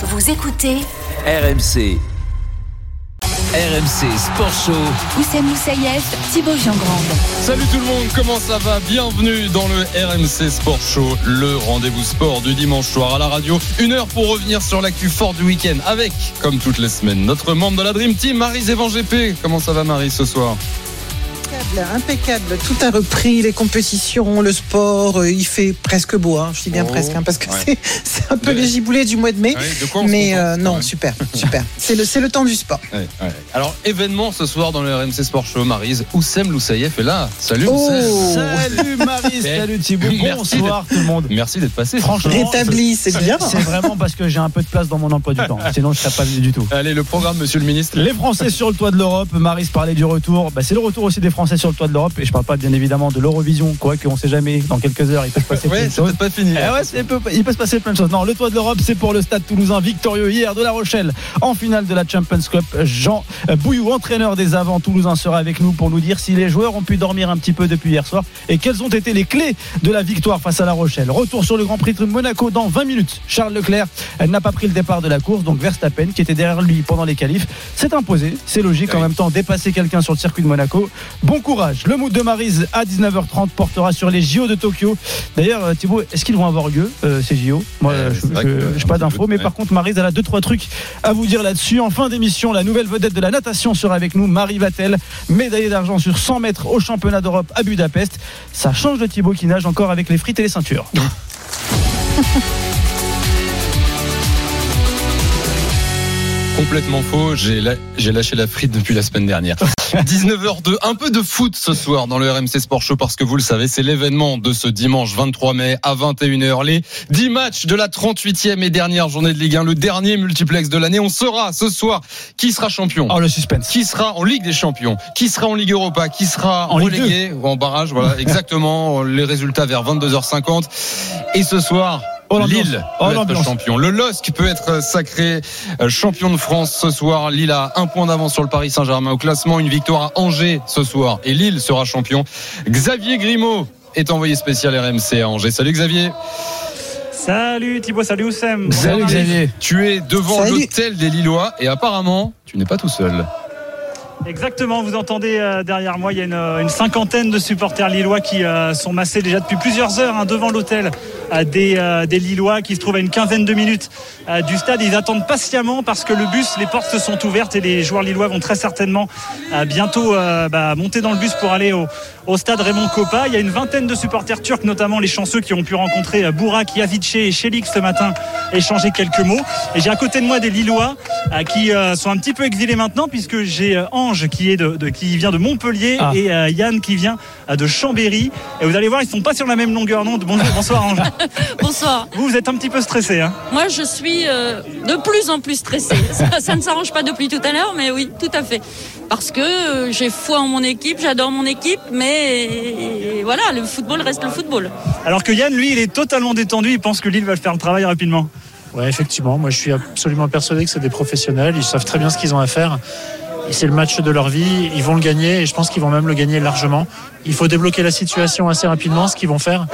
Vous écoutez RMC. RMC Sport Show. Oussem Moussaïef, Thibaut Jean-Grande. Salut tout le monde, comment ça va? Bienvenue dans le RMC Sport Show, le rendez-vous sport du dimanche soir à la radio. Une heure pour revenir sur l'actu fort du week-end avec, comme toutes les semaines, notre membre de la Dream Team, Marie Zévan GP. Comment ça va Marie ce soir? Impeccable, impeccable. Tout a repris, les compétitions, le sport. euh, il fait presque beau, hein. je dis bien Oh, presque, hein, parce que ouais. c'est- un peu De- les giboulées du mois de mai. Ouais, de quoi on se mais euh, non, super, super. C'est le, c'est le temps du sport. Ouais, ouais. Alors, événement ce soir dans le RMC Sport Show, Marise. Oussem Loussaïef est là. Salut Oh. Oussem. Salut Marie, salut Thibaut, bonsoir tout le monde. Merci d'être passé. Franchement, Rétabli, c'est bien. C'est vraiment parce que j'ai un peu de place dans mon emploi du temps. Sinon, je serais pas venu du tout. Allez, le programme, monsieur le ministre. Les Français sur le toit de l'Europe, Marie parlait du retour. Bah, c'est le retour aussi des Français sur le toit de l'Europe. Et je parle pas bien évidemment de l'Eurovision, quoi qu'on sait jamais. Dans quelques heures, il peut se passer plein de choses. pas fini. Eh ouais, c'est peu- il peut se passer plein de choses. Non, le toit de l'Europe, c'est pour le Stade Toulousain victorieux hier de La Rochelle en finale de la Champions Cup. Jean Bouillou, entraîneur des avants toulousains, sera avec nous pour nous dire si les joueurs ont pu dormir un petit peu depuis hier soir et quelles ont été les clés de la victoire face à La Rochelle. Retour sur le Grand Prix de Monaco dans 20 minutes. Charles Leclerc elle n'a pas pris le départ de la course, donc Verstappen, qui était derrière lui pendant les qualifs, s'est imposé. C'est logique en même temps dépasser quelqu'un sur le circuit de Monaco. Bon courage. Le mood de Marise à 19h30 portera sur les JO de Tokyo. D'ailleurs, euh, Thibaut, est-ce qu'ils vont avoir lieu, euh, ces JO Moi, Euh, je n'ai pas d'infos, mais ouais. par contre, Marise, elle a deux, trois trucs à vous dire là-dessus. En fin d'émission, la nouvelle vedette de la natation sera avec nous, Marie Vatel, médaillée d'argent sur 100 mètres au championnat d'Europe à Budapest. Ça change de Thibaut qui nage encore avec les frites et les ceintures. Complètement faux. J'ai la- j'ai lâché la frite depuis la semaine dernière. 19h02. Un peu de foot ce soir dans le RMC Sport Show parce que vous le savez, c'est l'événement de ce dimanche 23 mai à 21h. Les 10 matchs de la 38e et dernière journée de Ligue 1, le dernier multiplex de l'année. On saura ce soir qui sera champion. Oh, le suspense. Qui sera en Ligue des Champions? Qui sera en Ligue Europa? Qui sera En Ligue relégué ou en barrage? Voilà, exactement. Les résultats vers 22h50. Et ce soir, Oh. Lille Oh, peut être champion. Le LOSC peut être sacré euh, champion de France ce soir. Lille a un point d'avance sur le Paris Saint-Germain au classement. Une victoire à Angers ce soir. Et Lille sera champion. Xavier Grimaud est envoyé spécial RMC à Angers. Salut Xavier. Salut Thibaut, salut Oussem. Salut Xavier. Tu es devant l'hôtel des Lillois et apparemment, tu n'es pas tout seul. Exactement, vous entendez euh, derrière moi, il y a une, euh, une cinquantaine de supporters lillois qui euh, sont massés déjà depuis plusieurs heures hein, devant l'hôtel des, des Lillois qui se trouvent à une quinzaine de minutes du stade. Ils attendent patiemment parce que le bus, les portes sont ouvertes et les joueurs lillois vont très certainement bientôt bah, monter dans le bus pour aller au, au stade Raymond Coppa. Il y a une vingtaine de supporters turcs, notamment les chanceux qui ont pu rencontrer euh, Bourak, Yavice et Chelik ce matin, échanger quelques mots. Et j'ai à côté de moi des Lillois euh, qui euh, sont un petit peu exilés maintenant puisque j'ai Ange qui est de, de- qui vient de Montpellier Ah. et Yann qui vient de Chambéry. Et vous allez voir, ils sont pas sur la même longueur d'onde. Bonjour, bonsoir Ange. Bonsoir. Vous, vous êtes un petit peu stressé, hein Moi, je suis euh, de plus en plus stressée. Ça, ça ne s'arrange pas depuis tout à l'heure, mais oui, tout à fait. Parce que euh, j'ai foi en mon équipe, j'adore mon équipe, mais euh, voilà, le football reste le football. Alors que Yann, lui, il est totalement détendu. Il pense que Lille va faire le travail rapidement. Ouais, effectivement. Moi, je suis absolument persuadé que c'est des professionnels. Ils savent très bien ce qu'ils ont à faire. C'est le match de leur vie. Ils vont le gagner et je pense qu'ils vont même le gagner largement. Il faut débloquer la situation assez rapidement, ce qu'ils vont faire.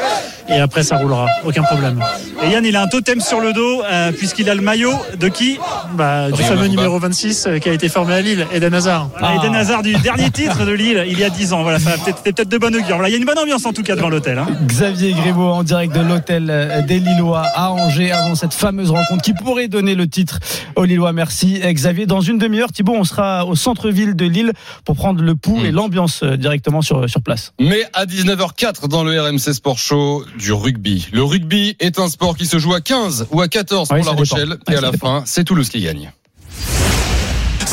Et après, ça roulera. Aucun problème. Et Yann, il a un totem sur le dos euh, puisqu'il a le maillot de qui? Bah, du Rien fameux numéro 26 euh, qui a été formé à Lille, Eden Hazard. Ah. Eden Hazard du dernier titre de Lille il y a 10 ans. Voilà, ça va peut-être, c'était peut-être de bonne augure. Voilà, il y a une bonne ambiance en tout cas devant l'hôtel. hein. Xavier Grimaud en direct de l'hôtel euh, des Lillois à Angers avant cette fameuse rencontre qui pourrait donner le titre aux Lillois. Merci Xavier. Dans une demi-heure, Thibaut, on sera au centre-ville de Lille pour prendre le pouls et l'ambiance euh, directement sur, sur place. Mais à 19h04 dans le RMC Sport Show du rugby. Le rugby est un sport qui se joue à 15 ou à 14 pour Oui, La dépend. Rochelle. Oui, et à la dépend. fin, c'est Toulouse qui gagne.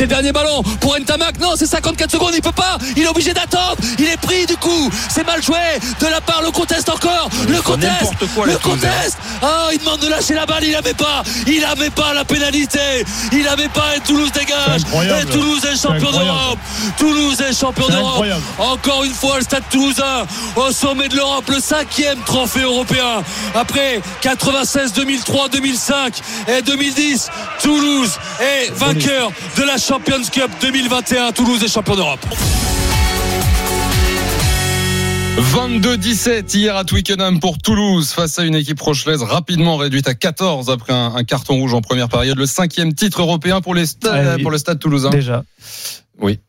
C'est le dernier ballon pour Ntamak. Non, c'est 54 secondes. Il peut pas. Il est obligé d'attendre. Il est pris du coup. C'est mal joué de la part. Le conteste encore. Le conteste. quoi, Le Toulousains. conteste. Ah, il demande de lâcher la balle. Il avait pas. Il avait pas la pénalité. Il avait pas. Et Toulouse dégage. Et Toulouse est champion d'Europe. Toulouse est champion d'Europe. Encore une fois, le stade toulousain au sommet de l'Europe. Le cinquième trophée européen. Après 96, 2003, 2005 et 2010. Toulouse est vainqueur de la Champions Cup 2021. Toulouse est champion d'Europe. 22-17 hier à Twickenham pour Toulouse face à une équipe rochelaise rapidement réduite à 14 après un, un carton rouge en première période. Le cinquième titre européen pour, les stades, Ouais, pour le stade toulousain. Déjà. Oui.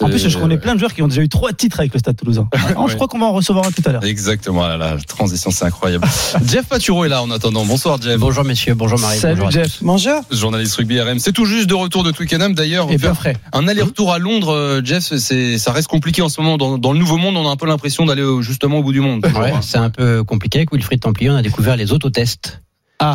En plus, je connais plein de joueurs qui ont déjà eu trois titres avec le Stade Toulousain. Je crois qu'on va en recevoir un tout à l'heure. Exactement, la, transition c'est incroyable. Jeff Paturo est là en attendant. Bonsoir Jeff. Bonjour messieurs, bonjour Marie. Salut bonjour Jeff. Bonjour. Journaliste rugby RM. C'est tout juste de retour de Twickenham d'ailleurs. Et bien frais. Un aller-retour à Londres, euh, Jeff, c'est ça reste compliqué en ce moment. Dans, dans le nouveau monde, on a un peu l'impression d'aller au- justement au bout du monde. Ouais, c'est un peu compliqué. Avec Wilfried Templier, on a découvert les autotests.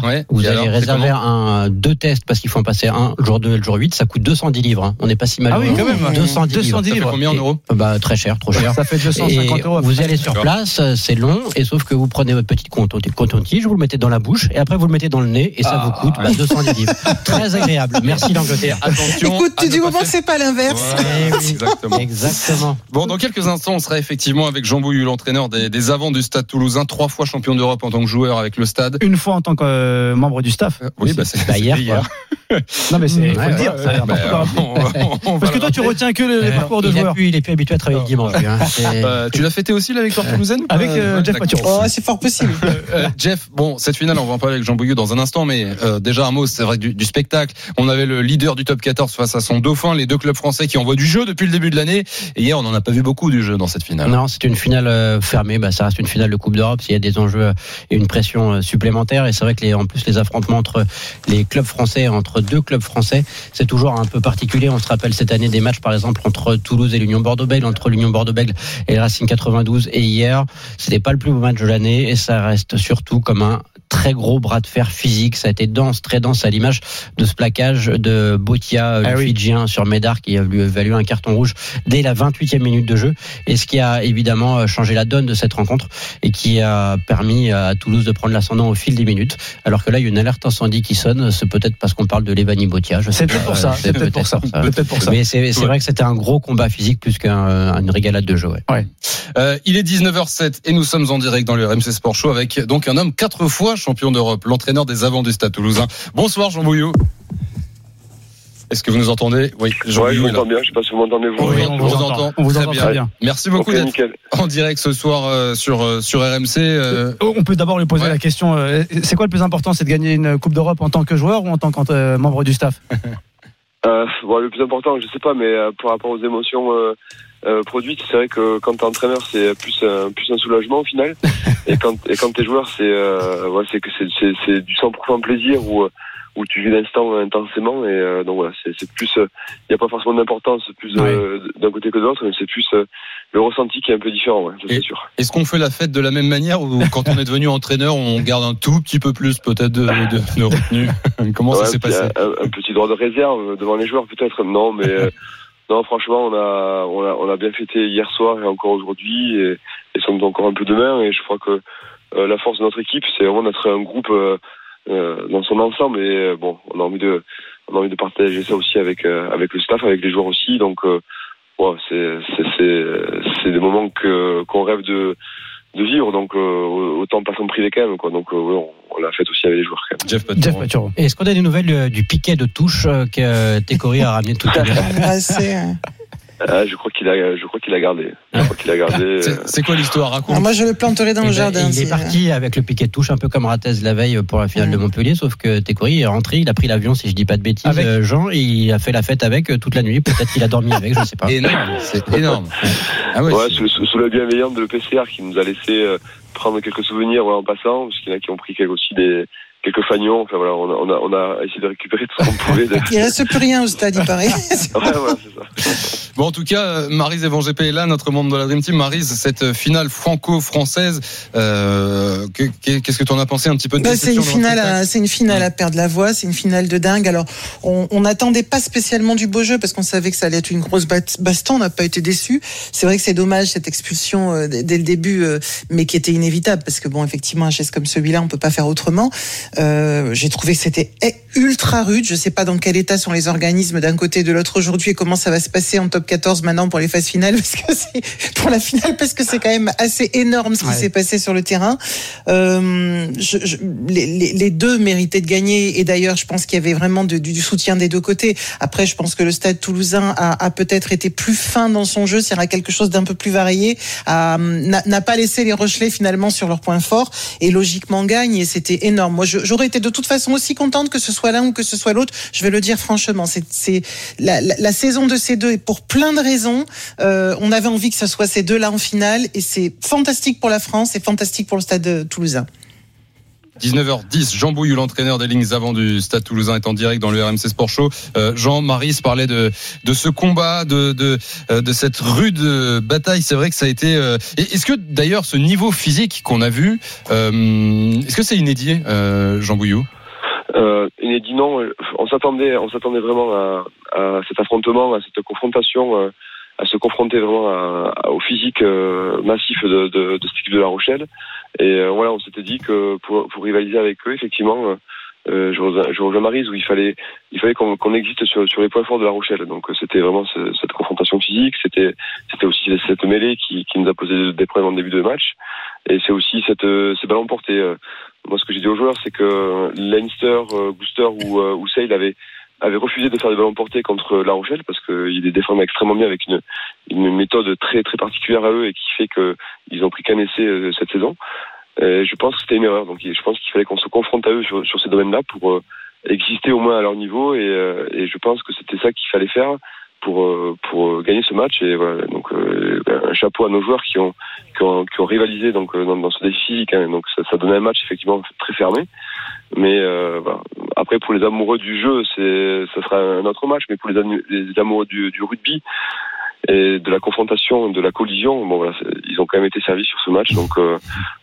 Ouais. Vous Et allez alors, réserver un, deux tests parce qu'il faut en passer un le jour 2 et le jour 8. Ça coûte 210 livres. hein. On n'est pas si mal. Ah oui, quand même. 210, 210 livres. Ça fait livres. combien en Et- euros Bah, très cher, trop cher. Ça fait Et 250 euros. vous allez sur place, euh, c'est long, et sauf que vous prenez votre petite coton-tige, vous le mettez dans la bouche, et après vous le mettez dans le nez, et ça Ah. vous coûte bah, 210 livres. Très agréable. Merci l'Angleterre. Attention. Écoute, tu pas moment que c'est pas l'inverse. Ouais, oui. Exactement. Exactement. Bon, dans quelques instants, on sera effectivement avec Jean Bouillu, l'entraîneur des, des avants du Stade Toulousain, trois fois champion d'Europe en tant que joueur avec le Stade. Une fois en tant que euh, membre du staff. Oui, bah c'est Bah, hier, hier. Non, mais c'est, faut Ouais, le dire. ouais, Bah, on on Parce que le toi, tu retiens que les, les Euh, parcours de joueurs. il est plus habitué à travailler le dimanche. lui, hein. Euh, tu l'as fêté aussi la victoire toulousaine Avec, euh, Jeff. Paturo. Oh, c'est fort possible. Euh, Jeff, bon, cette finale, on va en parler avec Jean Bouillou dans un instant, mais euh, déjà un mot, c'est vrai que du, du spectacle. On avait le leader du top 14 face à son dauphin, les deux clubs français qui envoient du jeu depuis le début de l'année. Et hier, on n'en a pas vu beaucoup du jeu dans cette finale. Non, c'est une finale euh, fermée. Bah, ça reste une finale de Coupe d'Europe. S'il y a des enjeux euh, et une pression euh, supplémentaire, et c'est vrai que les, en plus les affrontements entre les clubs français, entre deux clubs français, c'est toujours un peu particulier. On se rappelle cette année des matchs, par exemple, entre Toulouse et l'Union Bordeaux-Bègles, entre l'Union Bordeaux-Bègles et Racing 92. Et hier, c'était pas le plus beau match de l'année, et ça reste surtout comme un très gros bras de fer physique. Ça a été dense, très dense à l'image de ce plaquage de Botia, le Ah oui. Fidjien, sur Médard, qui a lui valu un carton rouge dès la 28e minute de jeu. Et ce qui a évidemment euh, changé la donne de cette rencontre et qui a permis à Toulouse de prendre l'ascendant au fil des minutes. Alors que là, il y a une alerte incendie qui sonne. C'est peut-être parce qu'on parle de Levani Botia. C'est pas. peut-être pour ça. Euh, C'est peut-être pour ça. Peut-être pour ça. Mais c'est Ouais. vrai que c'était un gros combat physique plus qu'une régalade de jeu. ouais. Euh, il est 19h07 et nous sommes en direct dans le RMC Sport Show avec donc un homme quatre fois champion d'Europe, l'entraîneur des avants du Stade Toulousain. Bonsoir Jean Bouillou. Est-ce que vous nous entendez? Oui, Jean Ouais, je là. m'entends bien, je sais pas si vous m'entendez vous. Oui, on on vous vous entend. entend. On vous Très entend bien. très bien. Merci beaucoup d'être en direct ce soir euh, sur euh, sur RMC. euh, On peut d'abord lui poser Ouais. la question euh, c'est quoi le plus important C'est de gagner une Coupe d'Europe en tant que joueur ou en tant que euh, membre du staff? Euh, bon, le plus important, je sais pas, mais euh, par rapport aux émotions euh, produites, c'est vrai que quand t'es entraîneur, c'est plus un, plus un soulagement au final. et quand et quand t'es joueur, c'est euh, ouais, c'est que c'est c'est du 100% plaisir où où tu vis l'instant intensément. Et euh, donc voilà, c'est plus il y a pas forcément d'importance plus euh, d'un côté que de l'autre, mais c'est plus euh, le ressenti qui est un peu différent, ouais, c'est sûr. Est-ce qu'on fait la fête de la même manière ou quand on est devenu entraîneur, on garde un tout petit peu plus peut-être de, de, de retenue? Comment Ouais, ça s'est passé? un, un petit droit de réserve devant les joueurs peut-être. Non mais non franchement on a, on a on a bien fêté hier soir et encore aujourd'hui et, et sommes encore un peu demain et je crois que euh, la force de notre équipe c'est vraiment d'être un groupe euh, euh, dans son ensemble et bon on a envie de on a envie de partager ça aussi avec avec le staff avec les joueurs aussi. Donc ouais, c'est c'est c'est c'est des moments que qu'on rêve de de vivre donc euh, autant pas s'en priver quand même quoi donc euh, ouais, on, on l'a fait aussi avec les joueurs quand même Jeff Paturo. Jeff Paturo. Et Est-ce qu'on a des nouvelles euh, du piquet de touche que Técori a ramené tout à l'heure? Ah, Ah, je crois qu'il a, je crois qu'il a gardé. Je crois qu'il a gardé. euh, C'est- quoi l'histoire Raconte. moi, je le planterai dans Eh le ben, jardin. il est parti avec le piquet de touche, un peu comme Ratez la veille pour la finale de. Montpellier, sauf que Técori est rentré, il a pris l'avion, si je dis pas de bêtises, Avec- euh, Jean, et il a fait la fête avec euh, toute la nuit. Peut-être qu'il a dormi avec, je sais pas. Énorme, c'est énorme. Ah ouais, ouais, c'est- sous, sous- la bienveillance de l'EPCR qui nous a laissé prendre quelques souvenirs ouais, en passant, parce qu'il y en a qui ont pris quelques, aussi des quelques fagnons. Enfin voilà, on a, on a, on a essayé de récupérer tout ce qu'on pouvait. De... Il reste plus rien au stade, il paraît. Ouais, voilà, c'est ça. Bon, en tout cas, Marise Evan GP est là, notre membre de la Dream Team. Marise, cette finale franco-française, euh, que- que- qu'est-ce que tu en as pensé un petit peu de Bah, c'est une finale, à, c'est une finale à perdre la voix, c'est une finale de dingue. Alors, on on n'attendait pas spécialement du beau jeu parce qu'on savait que ça allait être une grosse baston. On n'a pas été déçus. C'est vrai que c'est dommage cette expulsion euh, dès dès le début, euh, mais qui était inévitable parce que bon, effectivement, un geste comme celui-là, on peut pas faire autrement. Euh, J'ai trouvé que c'était ultra rude. Je sais pas dans quel état sont les organismes d'un côté et de l'autre aujourd'hui et comment ça va se passer en top 14 maintenant pour les phases finales, parce que c'est pour la finale, parce que c'est quand même assez énorme ce qui s'est passé sur le terrain. Euh, je, je, les, les, deux méritaient de gagner, et d'ailleurs, je pense qu'il y avait vraiment de, du, du, soutien des deux côtés. Après, je pense que le Stade Toulousain a, a peut-être été plus fin dans son jeu, y a quelque chose d'un peu plus varié, n'a pas laissé les Rochelais finalement sur leur point fort, et logiquement gagne, et c'était énorme. Moi, j'aurais été de toute façon aussi contente que ce soit l'un ou que ce soit l'autre. Je vais le dire franchement, c'est la, la, la, saison de ces deux et pour plein de raisons. Euh, on avait envie que ce soit ces deux-là en finale et c'est fantastique pour la France et fantastique pour le Stade Toulousain. 19h10, Jean Bouillou, l'entraîneur des lignes avant du Stade Toulousain, est en direct dans le RMC Sport Show. Euh, Jean Maris parlait de de ce combat, de de, euh, de cette rude bataille. C'est vrai que ça a été. Euh... Est-ce que d'ailleurs ce niveau physique qu'on a vu, euh, est-ce que c'est inédit, euh, Jean Bouillou euh, inédit non. On s'attendait, on s'attendait vraiment à, à, cet affrontement, à cette confrontation, euh, à se confronter vraiment à, à, au physique massif de, de, de, cette de La Rochelle. Et euh, voilà, on s'était dit que pour, pour, rivaliser avec eux, effectivement, euh, rejoins, je rejoins Marise où il fallait, il fallait qu'on qu existe sur, sur les points forts de La Rochelle. Donc c'était vraiment ce, cette confrontation physique, c'était, c'était aussi cette mêlée qui, qui nous a posé des problèmes en début de match. Et c'est aussi cette, ces ballons portés. Moi, ce que j'ai dit aux joueurs, c'est que Leinster, Booster ou, ou Sale avaient avait refusé de faire des ballons portés contre La Rochelle parce qu'il les défendait extrêmement bien avec une, une méthode très très particulière à eux et qui fait qu'ils ont pris qu'un essai euh, cette saison. Et je pense que c'était une erreur. Donc je pense qu'il fallait qu'on se confronte à eux sur, sur ces domaines-là pour euh, exister au moins à leur niveau et, euh, et je pense que c'était ça qu'il fallait faire pour pour gagner ce match et voilà donc un chapeau à nos joueurs qui ont qui ont, qui ont rivalisé donc dans, dans ce défi donc ça, ça donnait un match effectivement très fermé mais euh, voilà. après, pour les amoureux du jeu, c'est, ça sera un autre match. Mais pour les, les amoureux du, du, rugby et de la confrontation, de la collision, bon voilà, ils ont quand même été servis sur ce match. Donc, euh,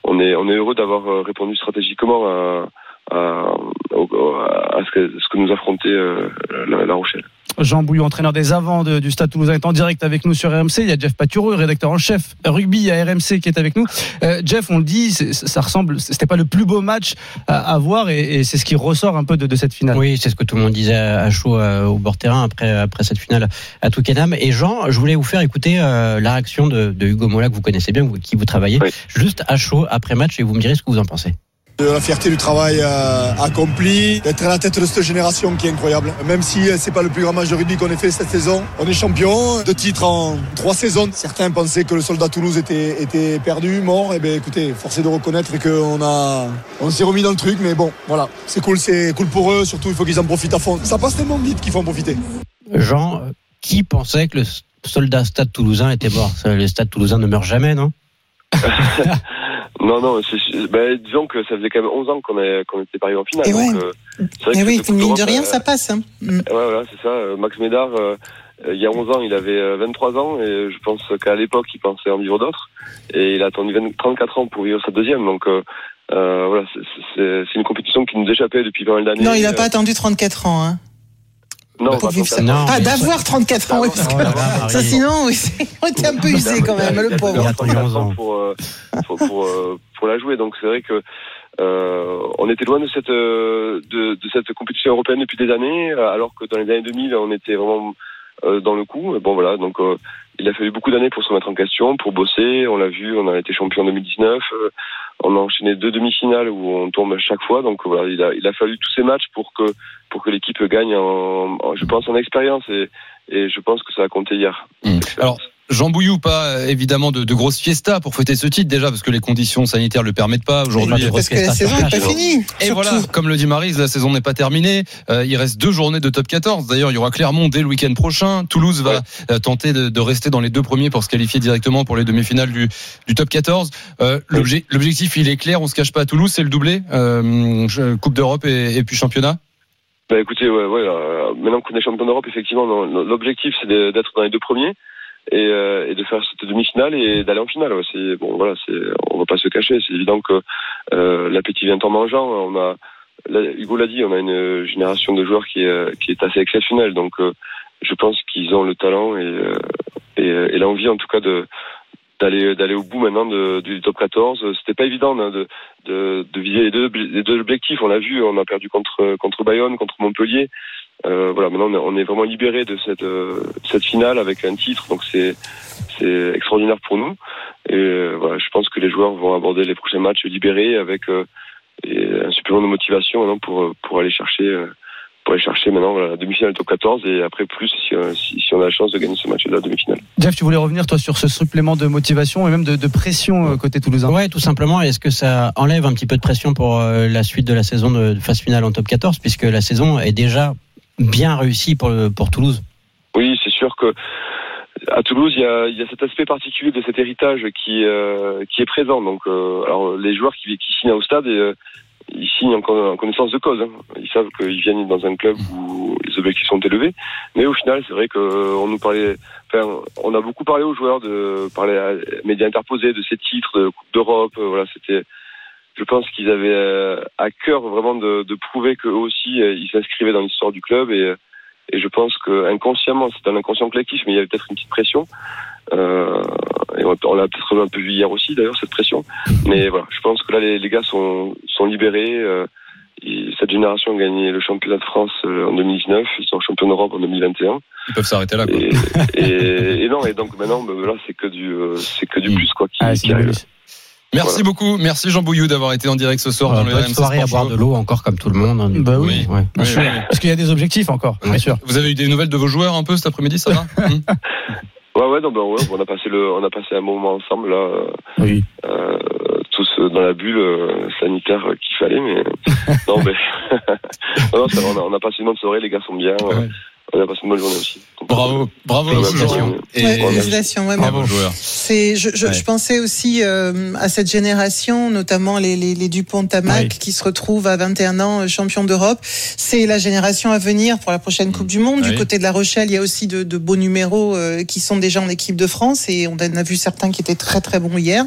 on est on est heureux d'avoir euh, répondu stratégiquement à, à, à, ce, que, ce que nous affrontait euh, la, la Rochelle. Jean Bouillon, entraîneur des avants de, du Stade Toulousain, est en direct avec nous sur RMC. Il y a Jeff Patureau, rédacteur en chef rugby à RMC, qui est avec nous. Euh, Jeff, on le dit, ça ressemble, c'était pas le plus beau match à, à voir, et, et c'est ce qui ressort un peu de, de, cette finale. Oui, c'est ce que tout le monde disait à chaud euh, au bord terrain après après cette finale à Touquenham. Et Jean, je voulais vous faire écouter euh, la réaction de, de, Hugo Mola que vous connaissez bien, qui vous travaillez, oui. juste à chaud après match, et vous me direz ce que vous en pensez. De la fierté du travail euh, accompli, d'être à la tête de cette génération qui est incroyable. Même si euh, c'est pas le plus grand match de rugby qu'on ait fait cette saison, on est champion de titre en trois saisons. Certains pensaient que le soldat Toulouse était, était perdu, mort. Et eh ben écoutez, forcé de reconnaître qu'on a, on s'est remis dans le truc, mais bon, voilà, c'est cool, c'est cool pour eux. Surtout, il faut qu'ils en profitent à fond. Ça passe tellement vite qu'il faut en profiter. Jean, qui pensait que le soldat Stade Toulousain était mort? Le Stade Toulousain ne meurt jamais, non? Non, non, bah, disons que ça faisait quand même 11 ans qu'on qu était pas arrivé en finale. Et ouais. donc, euh, et oui, mine de rien, euh, ça passe. Hein. Mm. Ouais, voilà, c'est ça. Max Médard, euh, il y a 11 ans, il avait 23 ans et je pense qu'à l'époque, il pensait en vivre d'autres. Et il a attendu 20, 34 ans pour vivre sa deuxième. Donc, euh, voilà, c'est une compétition qui nous échappait depuis pas mal d'années. Non, il n'a pas attendu 34 ans. Hein. Non, vivre ça. Non, ah, d'avoir 34 ans, oui, parce que oh, ça, sinon, oui, on était un peu usé quand même, le pauvre. Pour, euh, pour, pour, euh, pour, la jouer, donc c'est vrai que euh, on était loin de cette de, de, cette compétition européenne depuis des années, alors que dans les années 2000, on était vraiment euh, dans le coup. Bon voilà, donc euh, il a fallu beaucoup d'années pour se remettre en question, pour bosser. On l'a vu, on a été champion en 2019. Euh, on a enchaîné deux demi-finales où on tombe chaque fois. Donc voilà, il a, il a fallu tous ces matchs pour que pour que l'équipe gagne, en, je pense, en expérience et, je pense que ça a compté hier. Mmh. Jean Bouillou, pas évidemment de, de grosses fiestas pour fêter ce titre déjà parce que les conditions sanitaires le permettent pas aujourd'hui. Parce que la saison n'est pas finie. Et surtout. voilà, comme le dit Marise, la saison n'est pas terminée. Euh, il reste deux journées de top 14. D'ailleurs, il y aura Clermont dès le week-end prochain. Toulouse va ouais. tenter de, de, rester dans les deux premiers pour se qualifier directement pour les demi-finales du, du, top 14. Euh, L'objectif, il est clair. On se cache pas à Toulouse, c'est le doublé, euh, Coupe d'Europe et, et, puis championnat. Bah écoutez, ouais, ouais, euh, maintenant qu'on est champion d'Europe, effectivement, l'objectif c'est d'être dans les deux premiers et, euh, et de faire cette demi-finale et d'aller en finale. Ouais, c'est bon, voilà, c'est on va pas se cacher. C'est évident que euh, l'appétit vient en mangeant. On a, Hugo l'a dit, on a une génération de joueurs qui est qui est assez exceptionnelle. Donc, euh, je pense qu'ils ont le talent et euh, et, et l'envie, en tout cas, de d'aller d'aller au bout maintenant du top 14 c'était pas évident hein, de, de, de viser les deux, les deux objectifs on l'a vu on a perdu contre contre Bayonne contre Montpellier voilà, maintenant on est vraiment libéré de cette cette finale avec un titre, donc c'est c'est extraordinaire pour nous. Et voilà, je pense que les joueurs vont aborder les prochains matchs libérés avec un supplément de motivation maintenant pour pour aller chercher pour aller chercher maintenant la demi-finale top 14 et après plus euh, si, si, on a la chance de gagner ce match de la demi-finale. Jeff, tu voulais revenir toi sur ce supplément de motivation et même de, de pression euh, côté toulousain Ouais, tout simplement. Est-ce que ça enlève un petit peu de pression pour euh, la suite de la saison de phase finale en top 14 puisque la saison est déjà bien réussie pour, Toulouse Oui, c'est sûr que à Toulouse, il y, a, cet aspect particulier de cet héritage qui, euh, qui est présent. Donc, euh, alors les joueurs qui, signent au stade, et, ils signent en, connaissance de cause. Hein. Ils savent qu'ils viennent dans un club où les objectifs sont élevés. Mais au final, c'est vrai qu'on nous parlait, on a beaucoup parlé aux joueurs de parler à médias interposés de ces titres de Coupe d'Europe. Euh, voilà, c'était, je pense qu'ils avaient euh, à cœur vraiment de, de prouver qu'eux aussi, euh, ils s'inscrivaient dans l'histoire du club et, et je pense que inconsciemment, c'est un inconscient collectif, mais il y avait peut-être une petite pression. Euh, et on, l'a peut-être un peu vu hier aussi, d'ailleurs, cette pression. Mais voilà, je pense que là, les, les gars sont, sont libérés. Euh, cette génération a gagné le championnat de France euh, en 2019, ils sont champions d'Europe en 2021. Ils peuvent s'arrêter là. Quoi. Et, et, non, et donc maintenant, ben, là, c'est que du, euh, c'est que du plus quoi qui, ah, qui arrive. Merci beaucoup, merci Jean Bouillou d'avoir été en direct ce soir dans le RMC soirée à boire de l'eau encore comme tout le monde. Bah oui, ouais. parce qu'il y a des objectifs encore, bien sûr. Vous avez eu des nouvelles de vos joueurs un peu cet après-midi, ça va Ouais, ouais, non, ben ouais, on a passé le, on a passé un moment ensemble là. Euh, oui. Euh, tous dans la bulle euh, sanitaire qu'il fallait, mais non, mais non, ça, on, a, on, a, passé une bonne soirée, les gars sont bien. Ouais. On a passé une bonne journée aussi. Bravo, bravo, félicitations. Et ouais, félicitations, ouais, bravo joueur. C'est, je, je, je, pensais aussi euh, à cette génération, notamment les, les, les Dupont Tamac, qui se retrouvent à 21 ans euh, champions d'Europe. C'est la génération à venir pour la prochaine Coupe du Monde. Du côté de La Rochelle, il y a aussi de, de beaux numéros euh, qui sont déjà en équipe de France et on en a vu certains qui étaient très très bons hier.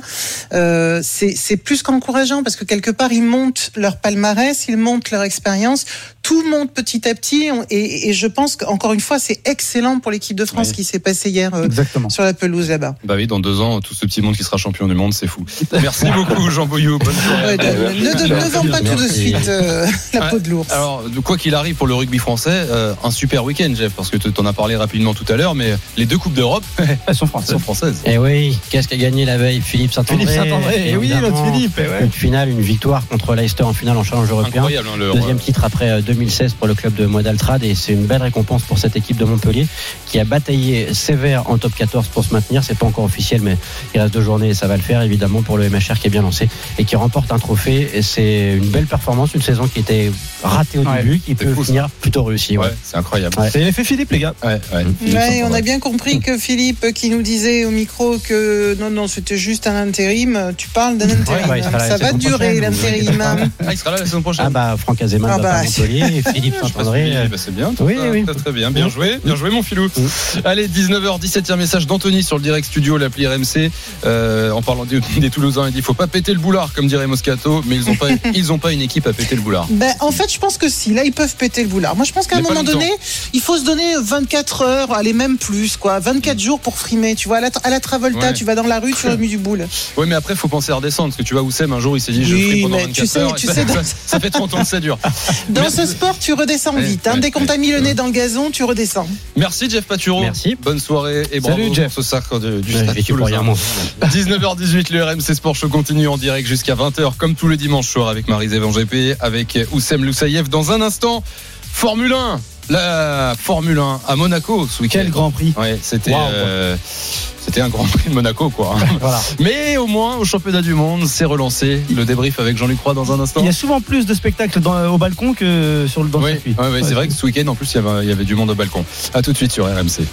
Euh, c'est plus qu'encourageant parce que quelque part ils montent leur palmarès, ils montent leur expérience tout monte petit à petit et, et je pense qu'encore une fois, c'est excellent pour l'équipe de France qui s'est passé hier euh, sur la pelouse là-bas. Bah oui, dans deux ans, tout ce petit monde qui sera champion du monde, c'est fou. Merci beaucoup, Jean Boyou. Bonne ouais, ne, ne, vends pas tout de suite euh, la peau de l'ours. Alors, quoi qu'il arrive pour le rugby français, euh, un super week-end, Jeff, parce que tu en as parlé rapidement tout à l'heure, mais les deux coupes d'Europe, elles sont françaises. Sont françaises. Et eh oui, qu'est-ce qu'a gagné la veille Philippe Saint-André. Philippe Saint-André. Et eh oui, notre Philippe. Eh une finale, une victoire contre Leicester en finale en challenge européen. Incroyable, hein, Deuxième titre après 2016 pour le club de Modaltrad et c'est une belle récompense pour cette équipe de Montpellier qui a bataillé sévère en top 14 pour se maintenir. C'est pas encore officiel, mais il reste deux journées et ça va le faire évidemment pour le MHR qui est bien lancé et qui remporte un trophée. Et c'est une belle performance, une saison qui était ratée au début, qui peut finir plutôt réussie. Ouais, c'est incroyable. C'est l'effet Philippe, les gars. on a bien compris que Philippe, qui nous disait au micro que non, non, c'était juste un intérim. Tu parles d'un intérim. ça va durer l'intérim. Ah, il sera là la saison prochaine. Ah bah Franck Azema ah bah. Montpellier, Philippe Saint-André. bah, c'est bien. Oui, oui. Très, bien, bien joué, bien joué mon filou. Allez, 19h, 17e message d'Anthony sur le direct studio, l'appli RMC. Euh, en parlant des, Toulousains, il dit faut pas péter le boulard, comme dirait Moscato, mais ils ont pas, ils ont pas une équipe à péter le boulard. Ben, en fait, je pense que si, là, ils peuvent péter le boulard. Moi, je pense qu'à un moment donné, il faut se donner 24 heures, allez, même plus, quoi. 24 jours pour frimer, tu vois. À la, à la Travolta, tu vas dans la rue, tu remues du boule. Oui, mais après, il faut penser à redescendre, parce que tu vois, Oussem, un jour, il s'est dit, je frime pendant 24 tu sais, heures. Tu sais, ça, fait 30 ans que ça dure. Dans ce sport, tu redescends vite. Hein. Dès qu'on t'a mis le nez dans le gazon, tu redescends. Merci, Jeff Paturo. Merci. Bonne soirée et bravo Salut, Jeff. ce sacre du ouais, 19h18, le RMC Sport Show continue en direct jusqu'à 20h, comme tous les dimanches soirs avec Marie-Zévan GP, avec Oussem Loussaïev. Dans un instant, Formule 1 la Formule 1 à Monaco ce week-end. Quel grand prix. Ouais, c'était euh, c'était un grand prix de Monaco, quoi. voilà. Mais au moins, au championnat du monde, c'est relancé. Le débrief avec Jean-Luc Roy dans un instant. Il y a souvent plus de spectacles dans, au balcon que sur le dans oui, circuit. C'est vrai que ce week-end, en plus, il y, avait, il y, avait, du monde au balcon. A tout de suite sur RMC.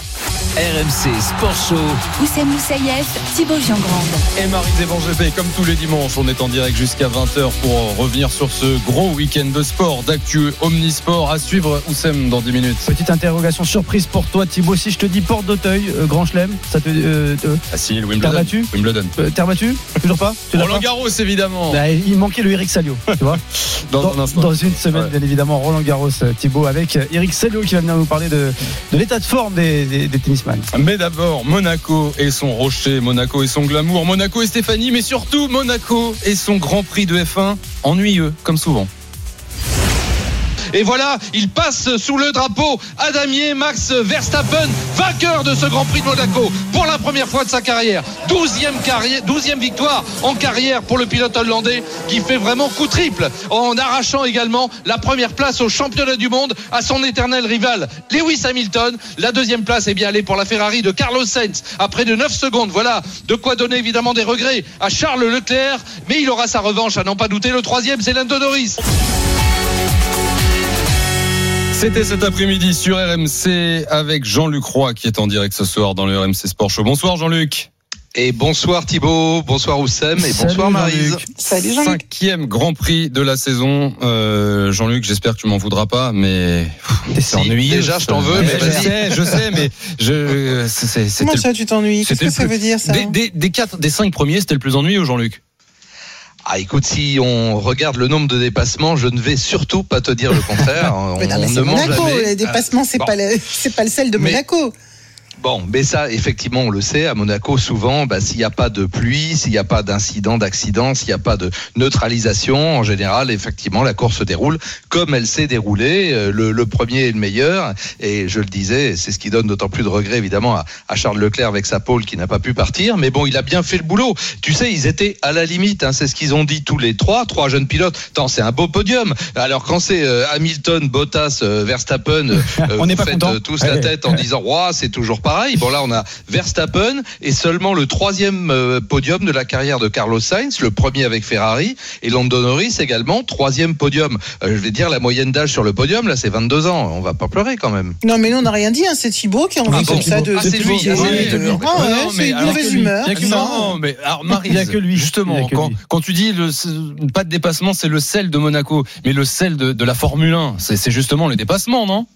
RMC Sport Show. Oussem Moussaïef, Thibaut Giangrande. Et Marie-Zévan comme tous les dimanches, on est en direct jusqu'à 20h pour revenir sur ce gros week-end de sport, d'actu omnisport à suivre Oussem dans 10 minutes. Petite interrogation surprise pour toi, Thibaut. Si je te dis Porte d'Auteuil, euh, Grand Chelem, ça te. Euh, ah si, le Wimbledon. Terre battue Wimbledon. Euh, terre battue Toujours pas Roland Garros, évidemment. Bah, il manquait le Eric Salio, tu vois. dans, un instant. dans, une semaine, bien évidemment, Roland Garros, euh, Thibaut, avec euh, Eric Salio qui va venir nous parler de, de l'état de forme des, des, des tennisman. Mais d'abord, Monaco et son rocher, Monaco et son glamour, Monaco et Stéphanie, mais surtout Monaco et son Grand Prix de F1 ennuyeux, comme souvent. Et voilà, il passe sous le drapeau à Damier, Max Verstappen, vainqueur de ce Grand Prix de Monaco pour la première fois de sa carrière. 12e, carrière, 12e victoire en carrière pour le pilote hollandais qui fait vraiment coup triple en arrachant également la première place au championnat du monde à son éternel rival Lewis Hamilton. La deuxième place est bien allée pour la Ferrari de Carlos Sainz à près de 9 secondes. Voilà de quoi donner évidemment des regrets à Charles Leclerc, mais il aura sa revanche à n'en pas douter. Le troisième, c'est Lando Norris. C'était cet après-midi sur RMC avec Jean-Luc Roy qui est en direct ce soir dans le RMC Sport Show. Bonsoir Jean-Luc. Et bonsoir Thibaut, bonsoir Oussem et bonsoir Marise. Salut Jean-Luc. Cinquième Grand Prix de la saison. Euh, Jean-Luc, j'espère que tu m'en voudras pas, mais c'est ennuyeux. Déjà, je t'en veux, mais, je sais, je sais, mais je. c'est- c'était Comment le- ça, tu t'ennuies? Qu'est-ce que ça veut dire, ça des, des, des quatre, des cinq premiers, c'était le plus ennuyeux, Jean-Luc. Ah, écoute, si on regarde le nombre de dépassements, je ne vais surtout pas te dire le contraire. on non, mais on ne Monaco. jamais. Les dépassements, c'est Ah, pas, le- c'est pas le sel de Mais- Monaco. Bon, mais ça, effectivement, on le sait, à Monaco, souvent, bah, s'il n'y a pas de pluie, s'il n'y a pas d'incident, d'accident, s'il n'y a pas de neutralisation, en général, effectivement, la course se déroule comme elle s'est déroulée. Euh, Le, le premier est le meilleur, et je le disais, c'est ce qui donne d'autant plus de regret, évidemment, à, à Charles Leclerc avec sa pole qui n'a pas pu partir. Mais bon, il a bien fait le boulot. Tu sais, ils étaient à la limite, hein, c'est ce qu'ils ont dit tous les trois, trois jeunes pilotes. Attends, c'est un beau podium. Alors, quand c'est euh, Hamilton, Bottas, euh, Verstappen, euh, On n'est pas faites tous la tête en disant, Ouah, c'est toujours pareil. Bon, là, on a Verstappen et seulement le troisième euh, podium de la carrière de Carlos Sainz, le premier avec Ferrari, et Lando Norris également, troisième podium. Euh, je vais dire, la moyenne d'âge sur le podium, là, c'est 22 ans. On va pas pleurer quand même. Non, mais nous, on n'a rien dit. hein. C'est Thibaut qui a envie Ah bon comme ça de. Ah, c'est lui. Ah. Ah Non, c'est mais une mauvaise humeur. il y a que Non, mais alors Marie, Il y a que lui. Justement, a que quand, lui. quand tu dis le, pas de dépassement, c'est le sel de Monaco, mais le sel de, de la Formule 1, c'est justement les dépassements, non?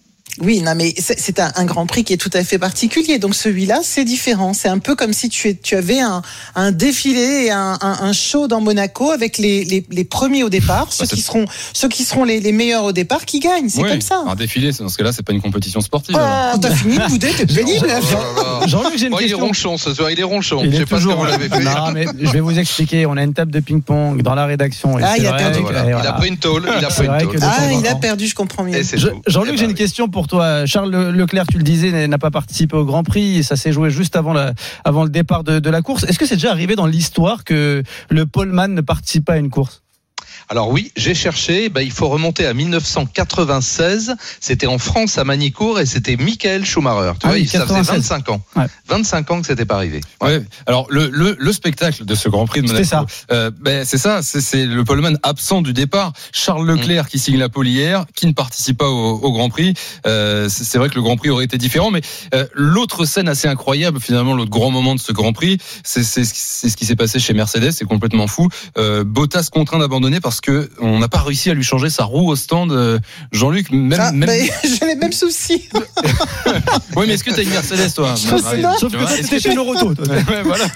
Oui, non, mais c'est un, un Grand Prix qui est tout à fait particulier. Donc celui-là, c'est différent. C'est un peu comme si tu, es, tu avais un, un défilé, et un, un, un show dans Monaco avec les, les, les premiers au départ, ceux qui seront, ceux qui seront les, les meilleurs au départ qui gagnent. C'est Oui. comme ça. Un défilé, c'est- dans ce cas-là, c'est pas une compétition sportive. Oh, t'as fini de bouder, t'es pénible. Oh. Jean-Luc, j'ai une Bon, il est question. ronchon ce soir, il est ronchon. Il je sais pas ce que vous l'avez fait. Non, mais je vais vous expliquer. On a une table de ping-pong dans la rédaction. et Ah, il a vrai perdu. Voilà. Il a pris une tôle. Il a pris une tôle. Ah, il a perdu, je comprends mieux. Jean-Luc, Eh j'ai ben une question pour Charles Le- Leclerc, tu le disais, n'a pas participé au Grand Prix. Ça s'est joué juste avant le départ de, de la course. Est-ce que c'est déjà arrivé dans l'histoire que le poleman ne participe pas à une course? Alors oui, j'ai cherché. Ben, il faut remonter à 1996. C'était en France à Manicourt et c'était Michael Schumacher. Tu Ah vois, oui, ça faisait 96. 25 ans. Ouais. 25 ans que c'était pas arrivé. Ouais. Alors le, le, le spectacle de ce Grand Prix de Monaco, euh, ben, c'est ça, c'est c'est le poleman absent du départ, Charles Leclerc Mm. qui signe la pole hier, qui ne participe pas au, au Grand Prix. Euh, c'est vrai que le Grand Prix aurait été différent, mais euh, l'autre scène assez incroyable, finalement, l'autre grand moment de ce Grand Prix, c'est c'est ce qui- c'est ce qui s'est passé chez Mercedes, c'est complètement fou. Euh, Bottas contraint d'abandonner parce que on n'a pas réussi à lui changer sa roue au stand. Euh, Jean-Luc, même, Ah, même... j'ai les mêmes soucis. oui, mais est-ce que t'as une Mercedes toi. Sauf que c'était chez Noroto. toi. Ouais, voilà.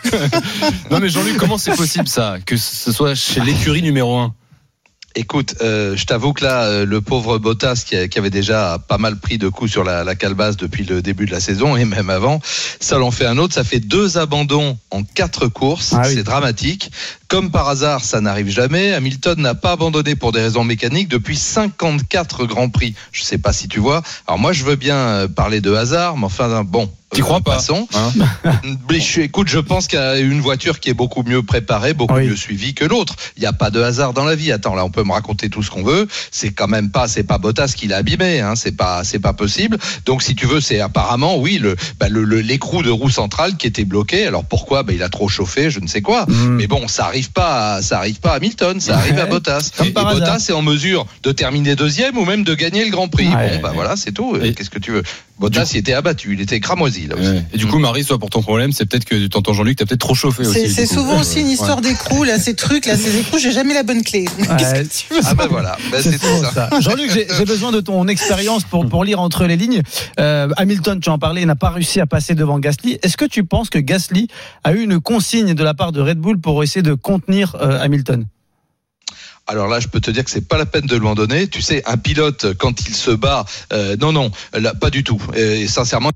non mais Jean-Luc, comment c'est possible ça que ce soit chez l'écurie numéro 1 Écoute, euh, je t'avoue que là, euh, le pauvre Bottas, qui, avait déjà pas mal pris de coups sur la, la calebasse depuis le début de la saison et même avant, ça l'en fait un autre. Ça fait deux abandons en quatre courses. Ah oui. C'est dramatique. Comme par hasard, ça n'arrive jamais. Hamilton n'a pas abandonné pour des raisons mécaniques depuis 54 grands prix. Je sais pas si tu vois. Alors moi, je veux bien euh, parler de hasard, mais enfin bon. T'y euh, crois pas passons. hein écoute, je pense qu'il y a une voiture qui est beaucoup mieux préparée, beaucoup Oui. mieux suivie que l'autre. Il n'y a pas de hasard dans la vie. Attends, là, on peut me raconter tout ce qu'on veut. C'est quand même pas, c'est pas Bottas qui l'a abîmé. Hein. C'est pas, c'est pas possible. Donc, si tu veux, c'est apparemment, oui, le, bah, le, le- l'écrou de roue centrale qui était bloqué. Alors pourquoi? Bah, Il a trop chauffé, je ne sais quoi. Mm. Mais bon, ça arrive pas, à, ça arrive pas à Hamilton, ça arrive à Bottas. comme Et, par et hasard. Bottas est en mesure de terminer deuxième ou même de gagner le Grand Prix. Ouais. bon, bah voilà, c'est tout. Et- Qu'est-ce que tu veux? Bottas, il était abattu, il était cramoisi là aussi. Ouais. Et du coup, Marie, soit pour ton problème, c'est peut-être que t'entends Jean-Luc, t'as peut-être trop chauffé aussi. C'est souvent aussi une Ouais. histoire d'écrou, là, ces trucs, là, ces écrous, j'ai jamais la bonne clé. Qu'est-ce que tu veux Ah ben voilà, Ben, c'est tout ça. ça. Jean-Luc, j'ai besoin de ton expérience pour, pour lire entre les lignes. Euh, Hamilton, tu en parlais, n'a pas réussi à passer devant Gasly. Est-ce que tu penses que Gasly a eu une consigne de la part de Red Bull pour essayer de contenir euh, Hamilton? Alors là, je peux te dire que c'est pas la peine de lui en donner. Tu sais, un pilote quand il se bat, euh, non, non, là, pas du tout. Et sincèrement.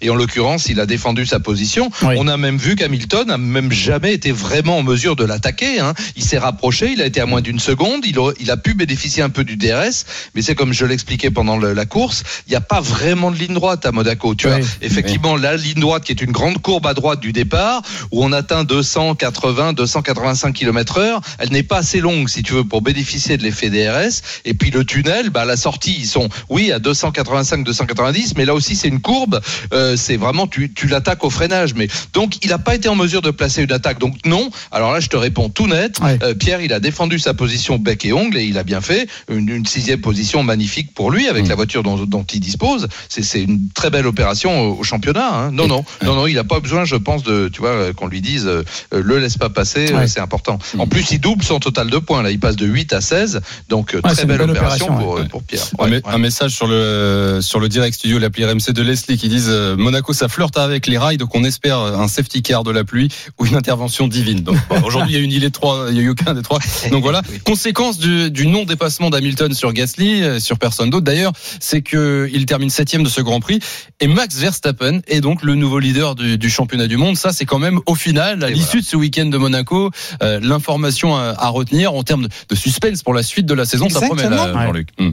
Et en l'occurrence il a défendu sa position. On a même vu qu'Hamilton n'a même jamais été vraiment en mesure de l'attaquer. Hein. Il s'est rapproché, il a été à moins d'une seconde, il a, il a, pu bénéficier un peu du DRS, mais c'est comme je l'expliquais pendant le, la course, il n'y a pas vraiment de ligne droite à Monaco. Tu vois, effectivement la ligne droite qui est une grande courbe à droite du départ où on atteint 280, 285 km heure, elle n'est pas assez longue si tu veux pour bénéficier de l'effet DRS. Et puis le tunnel, bah la sortie ils sont oui à 285, 290, mais là aussi c'est une courbe euh, c'est vraiment tu, tu l'attaques au freinage. Mais donc il n'a pas été en mesure de placer une attaque. Donc non. Alors là, je te réponds tout net. Euh, Pierre, il a défendu sa position bec et ongle et il a bien fait. Une, sixième position magnifique pour lui avec la voiture dont, dont il dispose. C'est une très belle opération au, championnat. Hein. Non, non, non, non, il n'a pas besoin, je pense, de tu vois euh, qu'on lui dise le laisse pas passer. C'est important. En mm. plus, il double son total de points. Là, il passe de 8 à 16. Donc très belle, opération, pour, pour, Pierre. Un, message sur le sur le direct studio, l'appli RMC de Leslie qui disent euh, Monaco ça flirte avec les rails donc on espère un safety car de la pluie ou une intervention divine. Donc aujourd'hui il y a une île trois, il y a eu aucun des trois. Donc voilà, conséquence du, du non dépassement d'Hamilton sur Gasly, euh, sur personne d'autre d'ailleurs, c'est que il termine septième de ce Grand Prix et Max Verstappen est donc le nouveau leader du, du championnat du monde. Ça c'est quand même au final à l'issue de ce week-end de Monaco euh, l'information à, retenir en termes de, suspense pour la suite de la saison. Ça promet Jean-Luc. Hmm.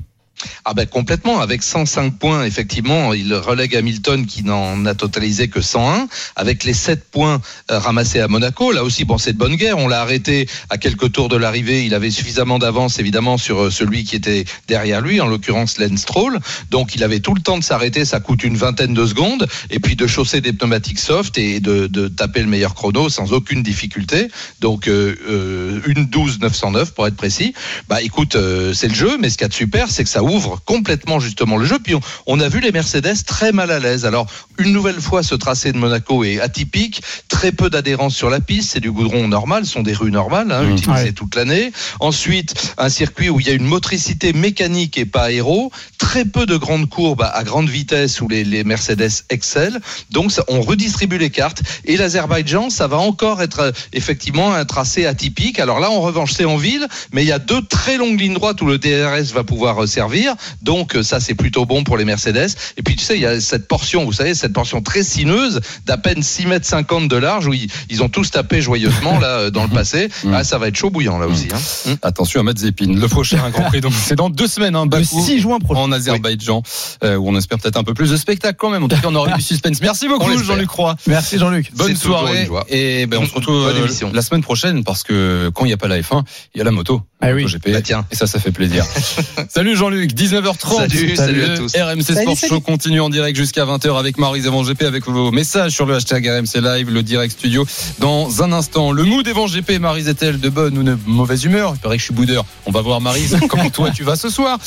Ah ben complètement, avec 105 points, effectivement, il relègue Hamilton qui n'en a totalisé que 101, avec les 7 points euh, ramassés à Monaco. Là aussi, bon, c'est de bonne guerre. On l'a arrêté à quelques tours de l'arrivée. Il avait suffisamment d'avance, évidemment, sur euh, celui qui était derrière lui, en l'occurrence Lance Stroll. Donc, il avait tout le temps de s'arrêter. Ça coûte une vingtaine de secondes, et puis de chausser des pneumatiques soft et de, taper le meilleur chrono sans aucune difficulté. Donc, euh, une 12 909 pour être précis. Bah, écoute, c'est le jeu, mais ce qu'il de super, c'est que ça ouvre complètement justement le jeu. Puis on, a vu les Mercedes très mal à l'aise. Alors une nouvelle fois, ce tracé de Monaco est atypique, très peu d'adhérence sur la piste, c'est du goudron normal, ce sont des rues normales, hein, mmh. utilisées toute l'année. Ensuite, un circuit où il y a une motricité mécanique et pas aéro, très peu de grandes courbes à grande vitesse où les, les Mercedes excellent. Donc on redistribue les cartes et l'Azerbaïdjan, ça va encore être euh, effectivement un tracé atypique. Alors là, en revanche, c'est en ville, mais il y a deux très longues lignes droites où le DRS va pouvoir euh, servir. Donc euh, ça c'est plutôt bon pour les Mercedes. Et puis tu sais, il y a cette portion, vous savez, cette portion très sinueuse d'à peine 6 mètres 50 de large où ils, ont tous tapé joyeusement là euh, dans le passé. Mm. Ah, ça va être chaud bouillant là aussi. Hein. Mm. Attention à Mazepin, le prochain Grand Prix. Donc c'est dans deux semaines, hein, le 6 juin prochain. en Azerbaïdjan, euh, où on espère peut-être un peu plus de spectacle quand même. En tout cas, on aura du suspense. Merci beaucoup Jean-Luc Roy. Merci Jean-Luc. Bonne soirée. Et ben on se retrouve la semaine prochaine parce que quand il n'y a pas la F1, il y a la moto. Ah oui. GP. Bah, tiens. Et ça, ça fait plaisir. salut Jean-Luc, 19h30. Salut, à tous. RMC Sport Show continue en direct jusqu'à 20h avec Marie Evan GP avec vos messages sur le hashtag RMC Live, le direct studio. Dans un instant, le mood Evan GP, Marie est-elle de bonne ou de mauvaise humeur Il paraît que je suis boudeur. On va voir Marise comment toi tu vas ce soir.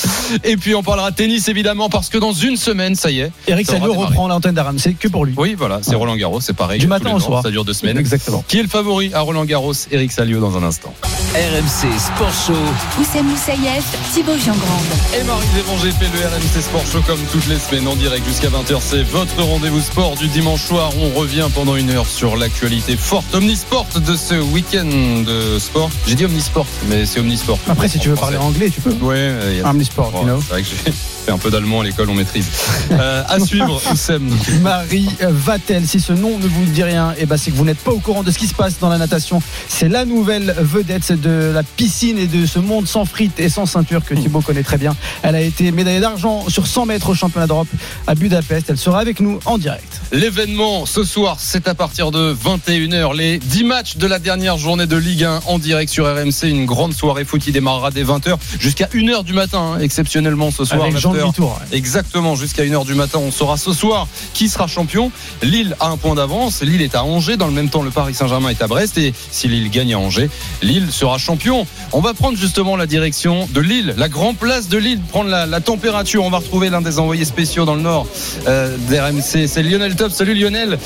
Et puis on parlera tennis évidemment parce que dans une semaine, ça y est. Eric Salio reprend l'antenne d'RMC que pour lui. Oui, voilà, c'est Roland Garros, c'est pareil. Du matin au soir. Ça dure deux semaines. Exactement. Qui est le favori à Roland Garros Eric Salio dans un instant? RMC Sport Show. Oussem Moussaïef, Thibaut Giangrande. Et Marie Zévan GP, le RMC Sport Show comme toutes les semaines en direct jusqu'à 20h. C'est votre rendez-vous sport du dimanche soir. On revient pendant une heure sur l'actualité forte omnisport de ce week-end de sport. J'ai dit omnisport, mais c'est omnisport. Après, si tu veux parler anglais, tu peux. Ouais, omnisport, you know. C'est vrai que j'ai fait un peu d'allemand à l'école, on maîtrise. Euh, à suivre, Oussem. Marie Vatel, si ce nom ne vous dit rien, eh ben, c'est que vous n'êtes pas au courant de ce qui se passe dans la natation. C'est la nouvelle vedette de la piscine et de ce monde sans frites et sans ceinture que Thibaut connaît très bien. Elle a été médaillée d'argent sur 100 mètres au championnat d'Europe à Budapest. Elle sera avec nous en direct. L'événement ce soir, c'est à partir de 21h. Les 10 matchs de la dernière journée de Ligue 1 en direct sur RMC. Une grande soirée foot qui démarrera dès 20h jusqu'à 1h du matin, hein, exceptionnellement ce soir. Avec Jean Vitour, Exactement, jusqu'à 1h du matin. On saura ce soir qui sera champion. Lille a un point d'avance. Lille est à Angers. Dans le même temps, le Paris Saint-Germain est à Brest. Et si Lille gagne à Angers, Lille sera champion. On va prendre justement la direction de Lille, la grande place de Lille, prendre la, température. On va retrouver l'un des envoyés spéciaux dans le nord euh, d'RMC. C'est Lionel Top. Salut Lionel.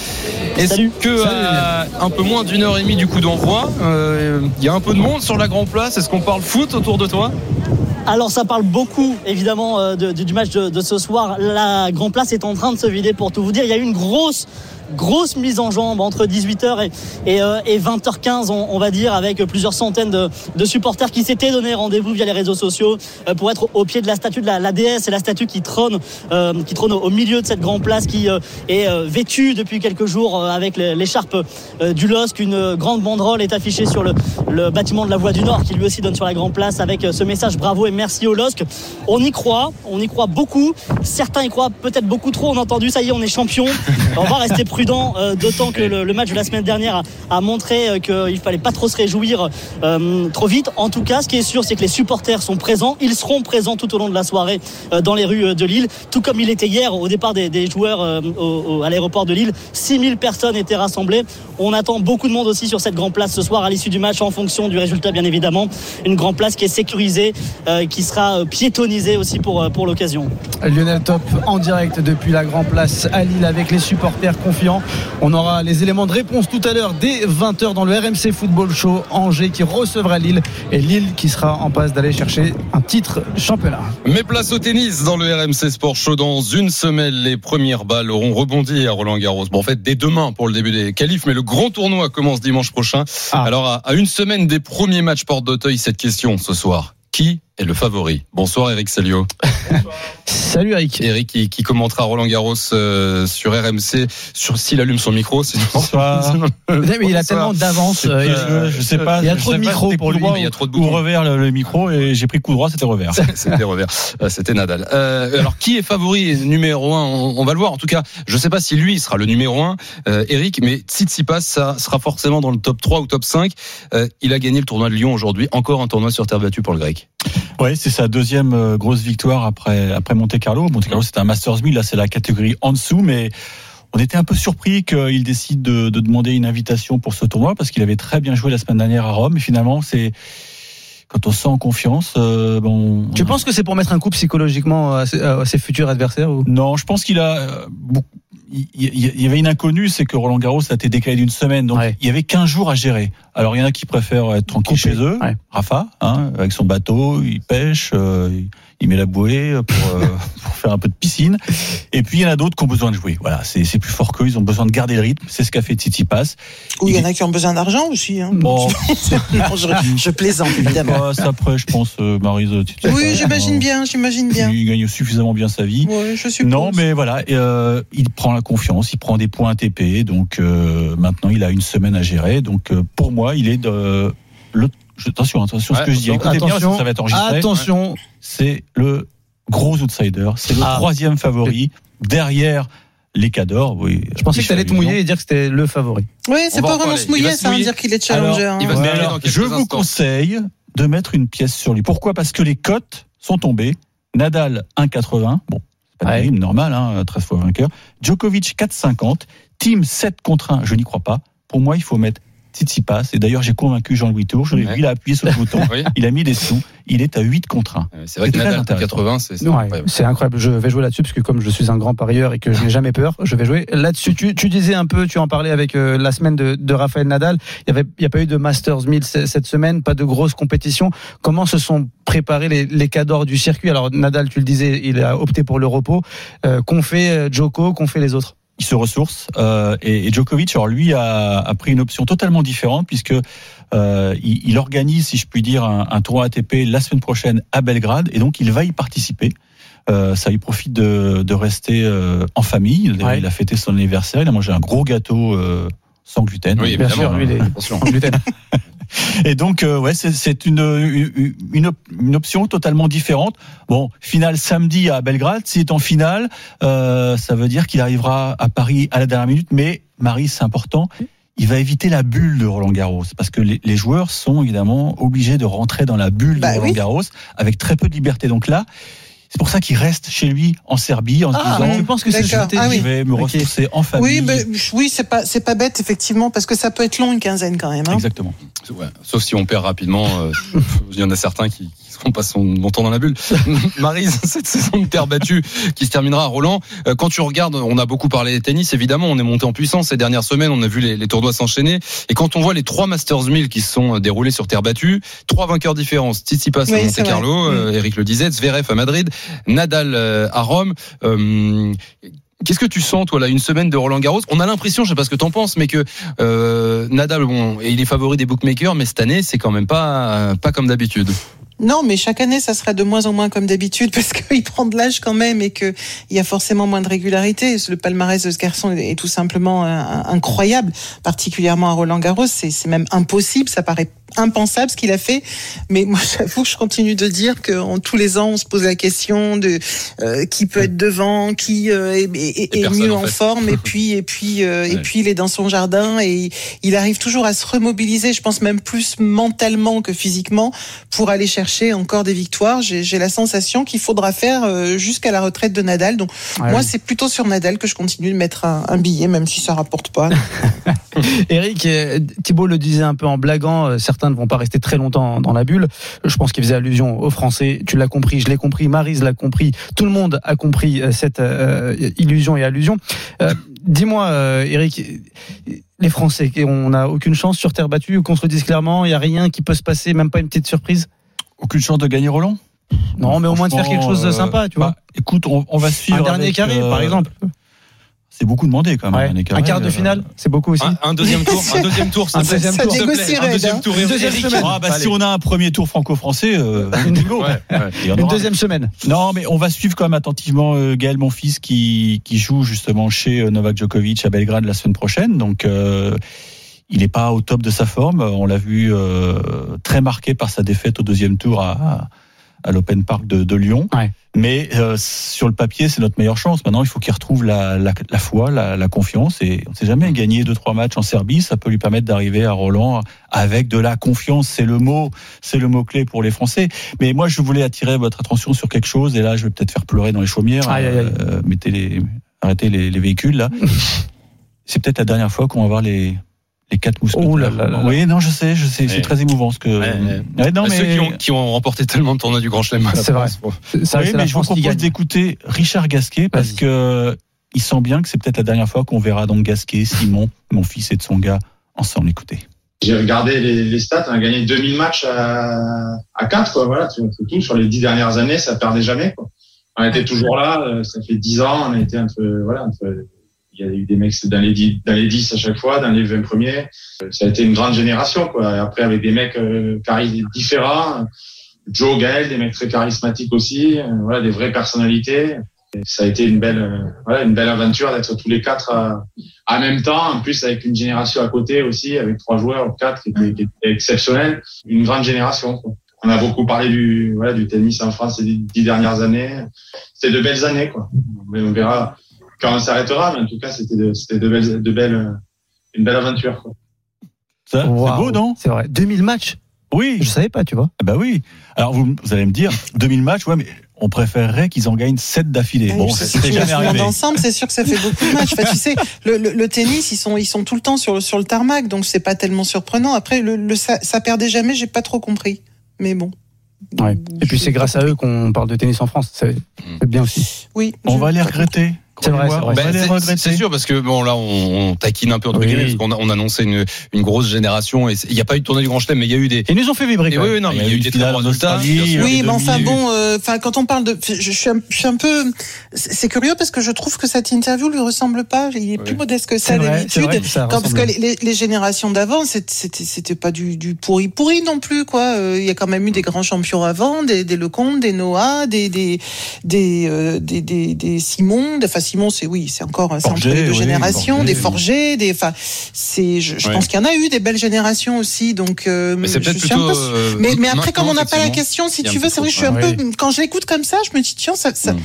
Est-ce que un peu moins d'une heure et demie du coup d'envoi, euh, il y a un peu de monde sur la grande place? Est-ce qu'on parle foot autour de toi? Alors ça parle beaucoup évidemment euh, du match de, ce soir. La grande place est en train de se vider pour tout vous dire. Il y a eu une grosse grosse mise en jambe entre 18h et, et, 20h15, on, va dire, avec plusieurs centaines de, supporters qui s'étaient donné rendez-vous via les réseaux sociaux pour être au pied de la statue de la, la déesse. C'est la statue qui trône, qui trône au, milieu de cette grande place qui est vêtue depuis quelques jours avec l'écharpe du LOSC. Une grande banderole est affichée sur le, le bâtiment de la Voie du Nord qui lui aussi donne sur la grande place avec ce message bravo et merci au LOSC. On y croit, on y croit beaucoup. Certains y croient peut-être beaucoup trop. On a entendu, ça y est, on est champion. On va rester prudent, euh, d'autant que le, match de la semaine dernière a, montré euh, qu'il fallait pas trop se réjouir euh, trop vite. En tout cas, ce qui est sûr, c'est que les supporters sont présents. Ils seront présents tout au long de la soirée dans les rues de Lille, tout comme il était hier au départ des, joueurs à l'aéroport de Lille. 6000 personnes étaient rassemblées. On attend beaucoup de monde aussi sur cette grande place ce soir à l'issue du match en fonction du résultat, bien évidemment. Une grande place qui est sécurisée, qui sera piétonnisée aussi pour, pour l'occasion. Lionel Top en direct depuis la Grand Place à Lille avec les supporters confiants. On aura les éléments de réponse tout à l'heure dès 20h dans le RMC Football Show. Angers qui recevra Lille et Lille qui sera en passe d'aller chercher un titre championnat. Mais place au tennis dans le RMC Sport Show. Dans une semaine, les premières balles auront rebondi à Roland Garros. Bon, en fait, dès demain pour le début des qualifs, mais le grand tournoi commence dimanche prochain. Ah. Alors, à une semaine des premiers matchs porte d'Auteuil, cette question ce soir. Qui est le favori. Bonsoir Eric Salio. Salut Eric. Eric qui, qui commentera Roland Garros euh, sur RMC sur s'il allume son micro. Bonsoir. mais il a tellement d'avance. Euh, je, sais pas. Il y a trop de micros pour lui. Il y a trop de boutons. Ou revers le, micro et j'ai pris coup droit, c'était revers. c'était revers. Euh, c'était Nadal. Euh, alors qui est favori numéro un? On, on, va le voir. En tout cas, je sais pas si lui sera le numéro un, euh, Eric, mais Tsitsipas ça sera forcément dans le top 3 ou top 5. il a gagné le tournoi de Lyon aujourd'hui. Encore un tournoi sur terre battue pour le grec. Oui, c'est sa deuxième euh, grosse victoire après, après Monte Carlo. Monte Carlo, c'était un Masters 1000, là c'est la catégorie en dessous, mais on était un peu surpris qu'il décide de, de, demander une invitation pour ce tournoi parce qu'il avait très bien joué la semaine dernière à Rome. Et finalement, c'est quand on se sent en confiance. Euh, bon, tu penses que c'est pour mettre un coup psychologiquement à ses, futurs adversaires ou? Non, je pense qu'il a euh, il y, avait une inconnue, c'est que Roland Garros a été décalé d'une semaine, donc il y avait 15 jours à gérer. Alors il y en a qui préfèrent être tranquille chez eux, Rafa, hein, avec son bateau, il pêche, euh, il met la bouée pour, euh, pour, faire un peu de piscine. Et puis il y en a d'autres qui ont besoin de jouer. Voilà, c'est plus fort qu'eux, ils ont besoin de garder le rythme. C'est ce qu'a fait Titi Pass. Ou il y en a qui ont besoin d'argent aussi. Hein. Bon. je, plaisante évidemment. ça après, je pense, euh, Marise. Oui, j'imagine bien, j'imagine bien. Il gagne suffisamment bien sa vie. Oui, je suppose. Non, mais voilà, euh, il prend la confiance, il prend des points ATP. Donc euh, maintenant, il a une semaine à gérer. Donc pour moi, il est de le attention, attention, ce que je dis. Écoutez bien, ça va être enregistré. Attention, c'est le gros outsider, c'est le ah. troisième favori derrière les cadors. Oui, je pensais que tu allais te mouiller et dire que c'était le favori. Oui, c'est pas vraiment se mouiller, ça veut dire qu'il est challenger. Hein. je vous conseille de mettre une pièce sur lui. Pourquoi? Parce que les cotes sont tombées. Nadal 1,80. Bon, c'est pas terrible, normal, hein, 13 fois vainqueur. Djokovic 4,50. Team 7 contre 1, je n'y crois pas. Pour moi, il faut mettre Tsitsipas. Et d'ailleurs, j'ai convaincu Jean-Louis Tour. Je l'ai vu, il a appuyé sur le bouton. Il a mis des sous. Il est à 8 contre 1. C'est vrai que Nadal 80, c'est incroyable. C'est incroyable. Je vais jouer là-dessus parce que comme je suis un grand parieur et que je n'ai jamais peur, je vais jouer là-dessus. Tu, tu, disais un peu, tu en parlais avec euh, la semaine de, de Raphaël Nadal. Il n'y avait, il y a pas eu de Masters 1000 cette semaine, pas de grosses compétitions. Comment se sont préparés les, les cadors du circuit? Alors Nadal, tu le disais, il a opté pour le repos. Euh, qu'ont fait euh, Joko, qu'ont fait les autres? Il se ressource euh, et, et, Djokovic alors lui a, a, pris une option totalement différente puisque euh, il, il, organise si je puis dire un, un, tournoi ATP la semaine prochaine à Belgrade et donc il va y participer. Euh, ça lui profite de, de rester euh, en famille. Il a fêté son anniversaire. Il a mangé un gros gâteau euh, sans gluten. Oui bien sûr lui il est sans gluten Et donc, euh, ouais, c'est une, une, une, option totalement différente. Bon, finale samedi à Belgrade. S'il est en finale, euh, ça veut dire qu'il arrivera à Paris à la dernière minute. Mais Marie, c'est important. Il va éviter la bulle de Roland Garros parce que les, les joueurs sont évidemment obligés de rentrer dans la bulle de bah Roland Garros avec très peu de liberté. Donc là, c'est pour ça qu'il reste chez lui en Serbie en se ah, disant je pense que c'est ah, oui. je vais me ressourcer en famille. Oui, oui, c'est pas c'est pas bête effectivement parce que ça peut être long une quinzaine quand même. Hein. Exactement. Ouais, sauf si on perd rapidement. Euh, il y en a certains qui, qui seront son longtemps dans la bulle. Marise, cette saison de terre battue qui se terminera à Roland. Euh, quand tu regardes, on a beaucoup parlé de tennis. Évidemment, on est monté en puissance ces dernières semaines. On a vu les, les tournois s'enchaîner. Et quand on voit les trois Masters 1000 qui se sont déroulés sur terre battue, trois vainqueurs différents. Tsitsipas à Monte Carlo, euh, Eric le disait, Zverev à Madrid, Nadal euh, à Rome. Euh, Qu'est-ce que tu sens, toi, là, une semaine de Roland Garros? On a l'impression, je sais pas ce que t'en penses, mais que euh, Nadal, bon, il est favori des bookmakers, mais cette année, c'est quand même pas pas comme d'habitude. Non, mais chaque année, ça sera de moins en moins comme d'habitude parce qu'il prend de l'âge quand même et qu'il y a forcément moins de régularité. Le palmarès de ce garçon est tout simplement incroyable, particulièrement à Roland Garros. C'est même impossible, ça paraît impensable ce qu'il a fait. Mais moi, j'avoue que je continue de dire qu'en tous les ans, on se pose la question de euh, qui peut être devant, qui euh, est, mieux en, forme, et puis et puis euh, et puis il est dans son jardin et il arrive toujours à se remobiliser. Je pense même plus mentalement que physiquement pour aller chercher encore des victoires. J'ai la sensation qu'il faudra faire jusqu'à la retraite de Nadal. Donc moi, c'est plutôt sur Nadal que je continue de mettre un, un billet, même si ça rapporte pas. Eric, Thibault le disait un peu en blaguant. Certains ne vont pas rester très longtemps dans la bulle. Je pense qu'il faisait allusion aux Français. Tu l'as compris, je l'ai compris, Marise l'a compris. Tout le monde a compris euh, cette euh, illusion et allusion. Euh, dis-moi, Eric, les Français, on n'a aucune chance sur terre battue ou qu'on se le dise clairement, il n'y a rien qui peut se passer, même pas une petite surprise? Aucune chance de gagner Roland? Non, mais au moins de faire quelque chose de sympa, tu vois. Bah, écoute, on, va suivre. Un dernier carré, par exemple. C'est beaucoup demandé quand même. Un, quart de finale, c'est beaucoup aussi. Un, deuxième tour, un deuxième tour, un deuxième tour, un deuxième tour, une deuxième semaine. Ah, bah, si on a un premier tour franco-français, euh, une, une deuxième semaine. Non, mais on va suivre quand même attentivement euh, Gaël Monfils qui qui joue justement chez euh, Novak Djokovic à Belgrade la semaine prochaine. Donc euh, il n'est pas au top de sa forme. On l'a vu euh, très marqué par sa défaite au deuxième tour à, à l'Open Park de, de Lyon. Ouais. Mais euh, sur le papier, c'est notre meilleure chance. Maintenant, il faut qu'il retrouve la, la, la foi, la, la, confiance. Et on ne sait jamais, gagner deux trois matchs en Serbie, ça peut lui permettre d'arriver à Roland avec de la confiance. C'est le mot, c'est le mot clé pour les Français. Mais moi, je voulais attirer votre attention sur quelque chose. Et là, je vais peut-être faire pleurer dans les chaumières. Aïe, aïe, aïe. Euh, mettez les, arrêtez les, les véhicules là. c'est peut-être la dernière fois qu'on va voir les les quatre mousquetaires. Oh là là là. Oui, non, je sais, je sais, c'est très émouvant ce que. Ouais, Ouais, non, Bah, mais Ceux qui ont, qui ont remporté tellement de tournois du Grand Chelem. C'est vrai. Ça, oui, mais je vous propose d'écouter Richard Gasquet parce que il sent bien que c'est peut-être la dernière fois qu'on verra donc Gasquet, Simon, mon fils et de son gars ensemble. Écoutez. J'ai regardé les, les stats, on a gagné 2000 matchs à, à 4, quoi. Voilà, tout. Sur les dix dernières années, ça perdait jamais, quoi. On était toujours là, euh, ça fait 10 ans, on a été entre, voilà, entre, il y a eu des mecs dans les 10, dans les 10 à chaque fois, dans les 20 premiers. Euh, Ça a été une grande génération, quoi. Après, avec des mecs, euh, différents. Joe, Gaël, des mecs très charismatiques aussi, euh, voilà, des vraies personnalités. Ça a été une belle, euh, voilà, une belle aventure d'être tous les quatre en même temps, en plus avec une génération à côté aussi, avec trois joueurs ou quatre qui étaient, qui étaient exceptionnels, une grande génération. quoi. On a beaucoup parlé du, voilà, du tennis en France ces dix dernières années. C'était de belles années, quoi. Mais on verra quand on s'arrêtera, mais en tout cas, c'était de, belles, de belles, une belle aventure. Quoi. Ça, Waouh. c'est beau, non? C'est vrai. 2000 matchs? Oui. Je savais pas, tu vois. Bah oui. Alors vous, vous allez me dire 2000 matchs, ouais, mais on préférerait qu'ils en gagnent 7 d'affilée. Bon, tu jamais arrivé. ensemble, c'est sûr que ça fait beaucoup de matchs. Enfin, tu sais, le, le- le tennis, ils sont, ils sont tout le temps sur, le- sur le tarmac, donc c'est pas tellement surprenant. Après, le, le- ça, ça perdait jamais, j'ai pas trop compris. Mais bon. Ouais. Et puis c'est grâce à eux qu'on parle de tennis en France. C'est c'est bien aussi. Oui. On va les regretter. C'est vrai, c'est Ben, c'est sûr parce que bon là on, on taquine un peu entre Oui. guillemets parce qu'on a, on annonçait une, une grosse génération et il n'y a pas eu de tournoi du Grand Chelem mais il y a eu des Ils nous ont fait vibrer. quand oui, non mais Il y a eu des très bons résultats. Oui, eu mais enfin 2000. bon, euh, enfin quand on parle de, je, suis un, je suis un peu, c'est curieux parce que je trouve que cette interview lui ressemble pas. Il est plus modeste que ça d'habitude. Parce que les, les- générations d'avant, c'était c'était pas du, du pourri pourri non plus quoi. Euh, Il y a quand même eu des grands champions avant, des, des Lecomte, des Noah, des des des euh, des, des, des Simon. Enfin Simon, c'est oui, c'est encore c'est entre les deux oui, générations, des forgés, des. Enfin, c'est. Je, je Ouais. pense qu'il y en a eu des belles générations aussi. Donc. euh, mais c'est je peut-être suis un plutôt peu euh, mais, mais après, comme on n'a pas la question, si tu veux, c'est vrai, je suis un peu. Quand je l'écoute comme ça, je me dis, tiens, ça, ça, Mm.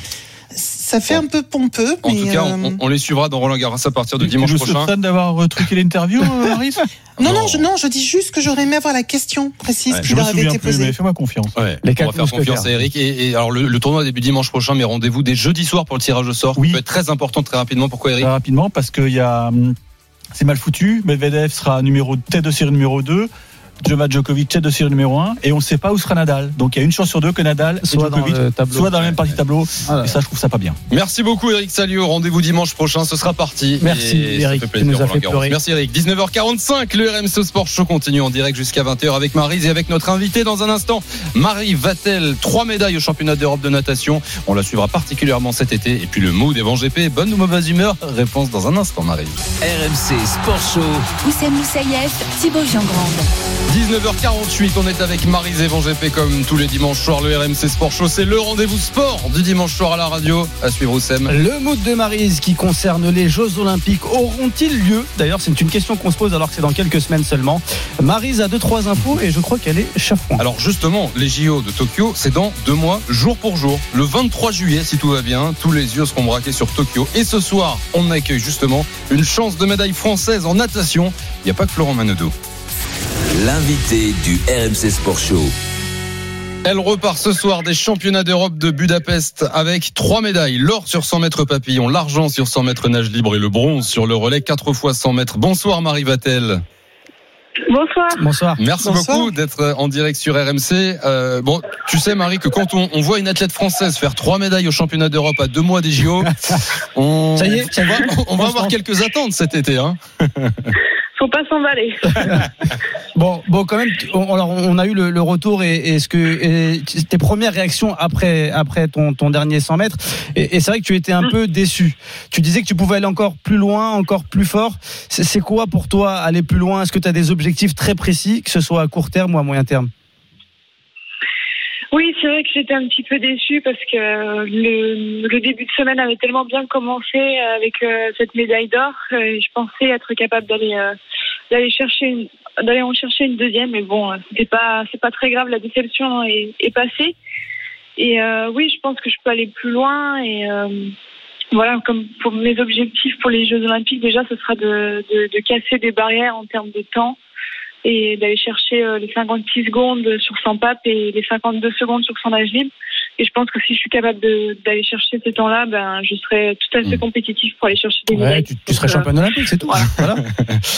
Ça fait un peu pompeux. en mais, tout cas euh, on, on les suivra dans Roland Garros à partir de Tu dimanche prochain soupçonnes d'avoir euh, truqué l'interview, euh, Maris Non, non, Non. je, non, je dis juste que j'aurais aimé avoir la question précise Ouais, qui Je me leur avait souviens été plus, posée. mais fais-moi confiance. Ouais, Les on va faire confiance à Eric et, et alors le, le tournoi début dimanche prochain mais rendez-vous dès jeudi soir pour le tirage au sort Oui. qui peut être très important très rapidement pourquoi Eric Très rapidement, parce qu'il y a. hum, C'est mal foutu. Medvedev sera numéro tête de série numéro 2. Novak Djokovic est dossier numéro 1 et on ne sait pas où sera Nadal. Donc il y a une chance sur deux que Nadal soit, dans, le tableau. soit dans la même partie tableau. Ah et ça, je trouve ça pas bien. Merci beaucoup, Eric Salio. Rendez-vous dimanche prochain. Ce sera parti. Merci, Eric. nous a fait Merci, Eric. 19h45, le RMC Sport Show continue en direct jusqu'à 20h avec Marise et avec notre invité dans un instant, Marie Vatel. Trois médailles au championnat d'Europe de natation. On la suivra particulièrement cet été. Et puis le mot des GP. Bonne ou mauvaise humeur? Réponse dans un instant, Marie. RMC Sport Show. Oussem Moussaïef, Thibaut Jean-Grande. 19h48, on est avec Marie Zévan GP comme tous les dimanches soirs. Le RMC Sport Show, c'est le rendez-vous sport du dimanche soir à la radio. À suivre Oussem. Le mood de Marise qui concerne les Jeux Olympiques auront-ils lieu? D'ailleurs, c'est une question qu'on se pose alors que c'est dans quelques semaines seulement. Marise a deux trois infos et je crois qu'elle est chafouin. Alors justement, les JO de Tokyo, c'est dans deux mois, jour pour jour. Le 23 juillet, si tout va bien, tous les yeux seront braqués sur Tokyo. Et ce soir, on accueille justement une chance de médaille française en natation. Il n'y a pas que Florent Manodou. L'invité du RMC Sport Show. Elle repart ce soir des championnats d'Europe de Budapest avec trois médailles. L'or sur 100 mètres papillon, l'argent sur 100 mètres nage libre et le bronze sur le relais 4 fois 100 mètres. Bonsoir Marie Vatel. Bonsoir. Bonsoir. Merci beaucoup d'être en direct sur RMC. Euh, bon, tu sais Marie que quand on, voit une athlète française faire trois médailles au championnat d'Europe à deux mois des JO, on, ça y est, on va, on va avoir quelques attentes cet été. Hein faut pas s'emballer. bon, bon, quand même, on, alors on a eu le, retour et, ce que tes premières réactions après après ton, ton dernier 100 mètres et, c'est vrai que tu étais un mm. peu déçu. Tu disais que tu pouvais aller encore plus loin, encore plus fort. C'est quoi pour toi aller plus loin? Est-ce que tu as des objectifs très précis, que ce soit à court terme ou à moyen terme? Oui, c'est vrai que j'étais un petit peu déçue parce que le, le, début de semaine avait tellement bien commencé avec euh, cette médaille d'or. je pensais être capable d'aller euh, d'aller chercher d'aller en chercher une deuxième, mais bon, c'était pas c'est pas très grave. La déception est, est passée. Et euh, oui, je pense que je peux aller plus loin et voilà, comme pour mes objectifs pour les Jeux Olympiques, déjà, ce sera de, de, de casser des barrières en termes de temps et d'aller chercher euh, les 56 secondes sur 100 papes et les 52 secondes sur 100 nage libre. Et je pense que si je suis capable d'aller chercher ces temps-là, ben, je serai tout à fait hmm. compétitif pour aller chercher des médailles. Tu, tu, serais championne olympique, c'est tout. Voilà.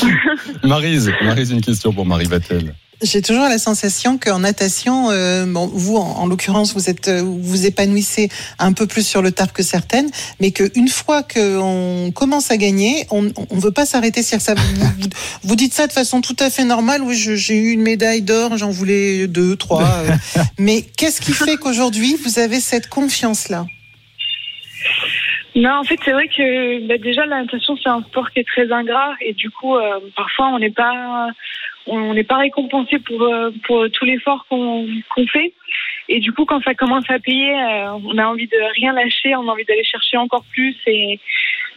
Marise, Marise, une question pour Marie Vatel. J'ai toujours la sensation qu'en natation, euh, bon, vous en, l'occurrence, vous êtes, euh, vous épanouissez un peu plus sur le tard que certaines, mais qu'une fois qu'on commence à gagner, on ne veut pas s'arrêter. Ça, vous, vous, dites ça de façon tout à fait normale. Oui, j'ai eu une médaille d'or, j'en voulais deux, trois. Euh. mais qu'est-ce qui fait qu'aujourd'hui vous avez cette confiance-là? Non, en fait, c'est vrai que bah, déjà la natation c'est un sport qui est très ingrat et du coup, parfois on n'est pas on n'est pas récompensé pour, euh, pour tout l'effort qu'on fait. Et du coup, quand ça commence à payer, euh, on a envie de rien lâcher, on a envie d'aller chercher encore plus. Et,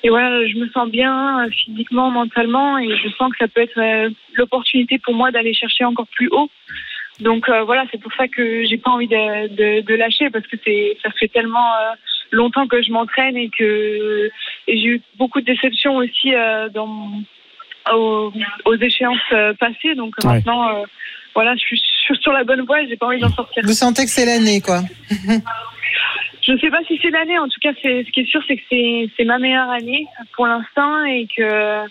et voilà, je me sens bien euh, physiquement, mentalement, et je sens que ça peut être l'opportunité pour moi d'aller chercher encore plus haut. Donc voilà, c'est pour ça que j'ai pas envie de, de, de, lâcher parce que c'est ça fait tellement longtemps que je m'entraîne et que j'ai eu beaucoup de déceptions aussi dans aux, échéances euh, passées. Donc maintenant, euh, voilà, je suis, sur la bonne voie et j'ai pas envie d'en sortir. Vous sentez que c'est l'année, quoi Je ne sais pas si c'est l'année. En tout cas, ce qui est sûr, c'est que c'est ma meilleure année pour l'instant et que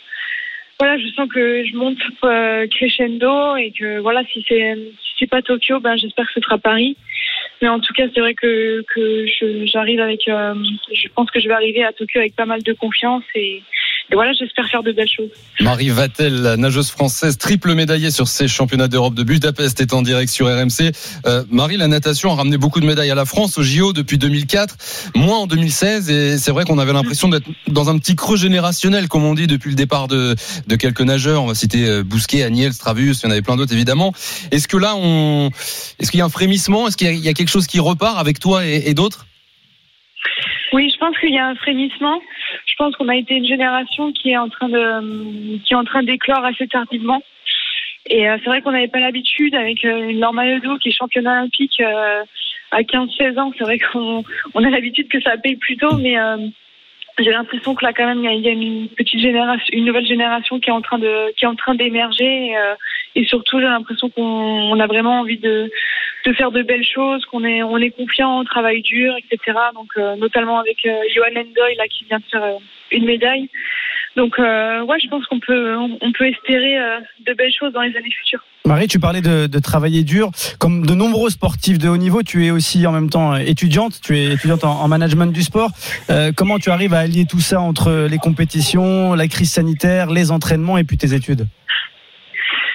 voilà, je sens que je monte euh, crescendo et que voilà, si c'est si pas Tokyo, ben j'espère que ce sera Paris. Mais en tout cas, c'est vrai que que j'arrive avec, je pense que je vais arriver à Tokyo avec pas mal de confiance et et voilà, j'espère faire de belles choses. Marie Vatel, la nageuse française, triple médaillée sur ces championnats d'Europe de Budapest, est en direct sur RMC. Euh, Marie, la natation a ramené beaucoup de médailles à la France au JO depuis 2004, moins en 2016, et c'est vrai qu'on avait l'impression d'être dans un petit creux générationnel, comme on dit, depuis le départ de, de quelques nageurs. On va citer euh, Bousquet, Agnel, Stravus, il y en avait plein d'autres évidemment. Est-ce que là, on, est-ce qu'il y a un frémissement? Est-ce qu'il y, a quelque chose qui repart avec toi et d'autres? Oui, je pense qu'il y a un frémissement. Je pense qu'on a été une génération qui est en train de qui est en train d'éclore assez tardivement. Et euh, c'est vrai qu'on n'avait pas l'habitude avec euh, une Laure qui est championne olympique euh, à 15-16 ans. C'est vrai qu'on on a l'habitude que ça paye plus tôt, mais j'ai l'impression que là quand même il y, a une petite génération, une nouvelle génération qui est en train de qui est en train d'émerger. et surtout j'ai l'impression qu'on a vraiment envie de de faire de belles choses, qu'on est, on est confiant, on travaille dur, etc. Donc, euh, notamment avec euh, Johan Endoy, là, qui vient de faire euh, une médaille. Donc, euh, ouais, je pense qu'on peut, on, peut espérer euh, de belles choses dans les années futures. Marie, tu parlais de, travailler dur. Comme de nombreux sportifs de haut niveau, tu es aussi en même temps étudiante. Tu es étudiante en, management du sport. Euh, comment tu arrives à allier tout ça entre les compétitions, la crise sanitaire, les entraînements et puis tes études?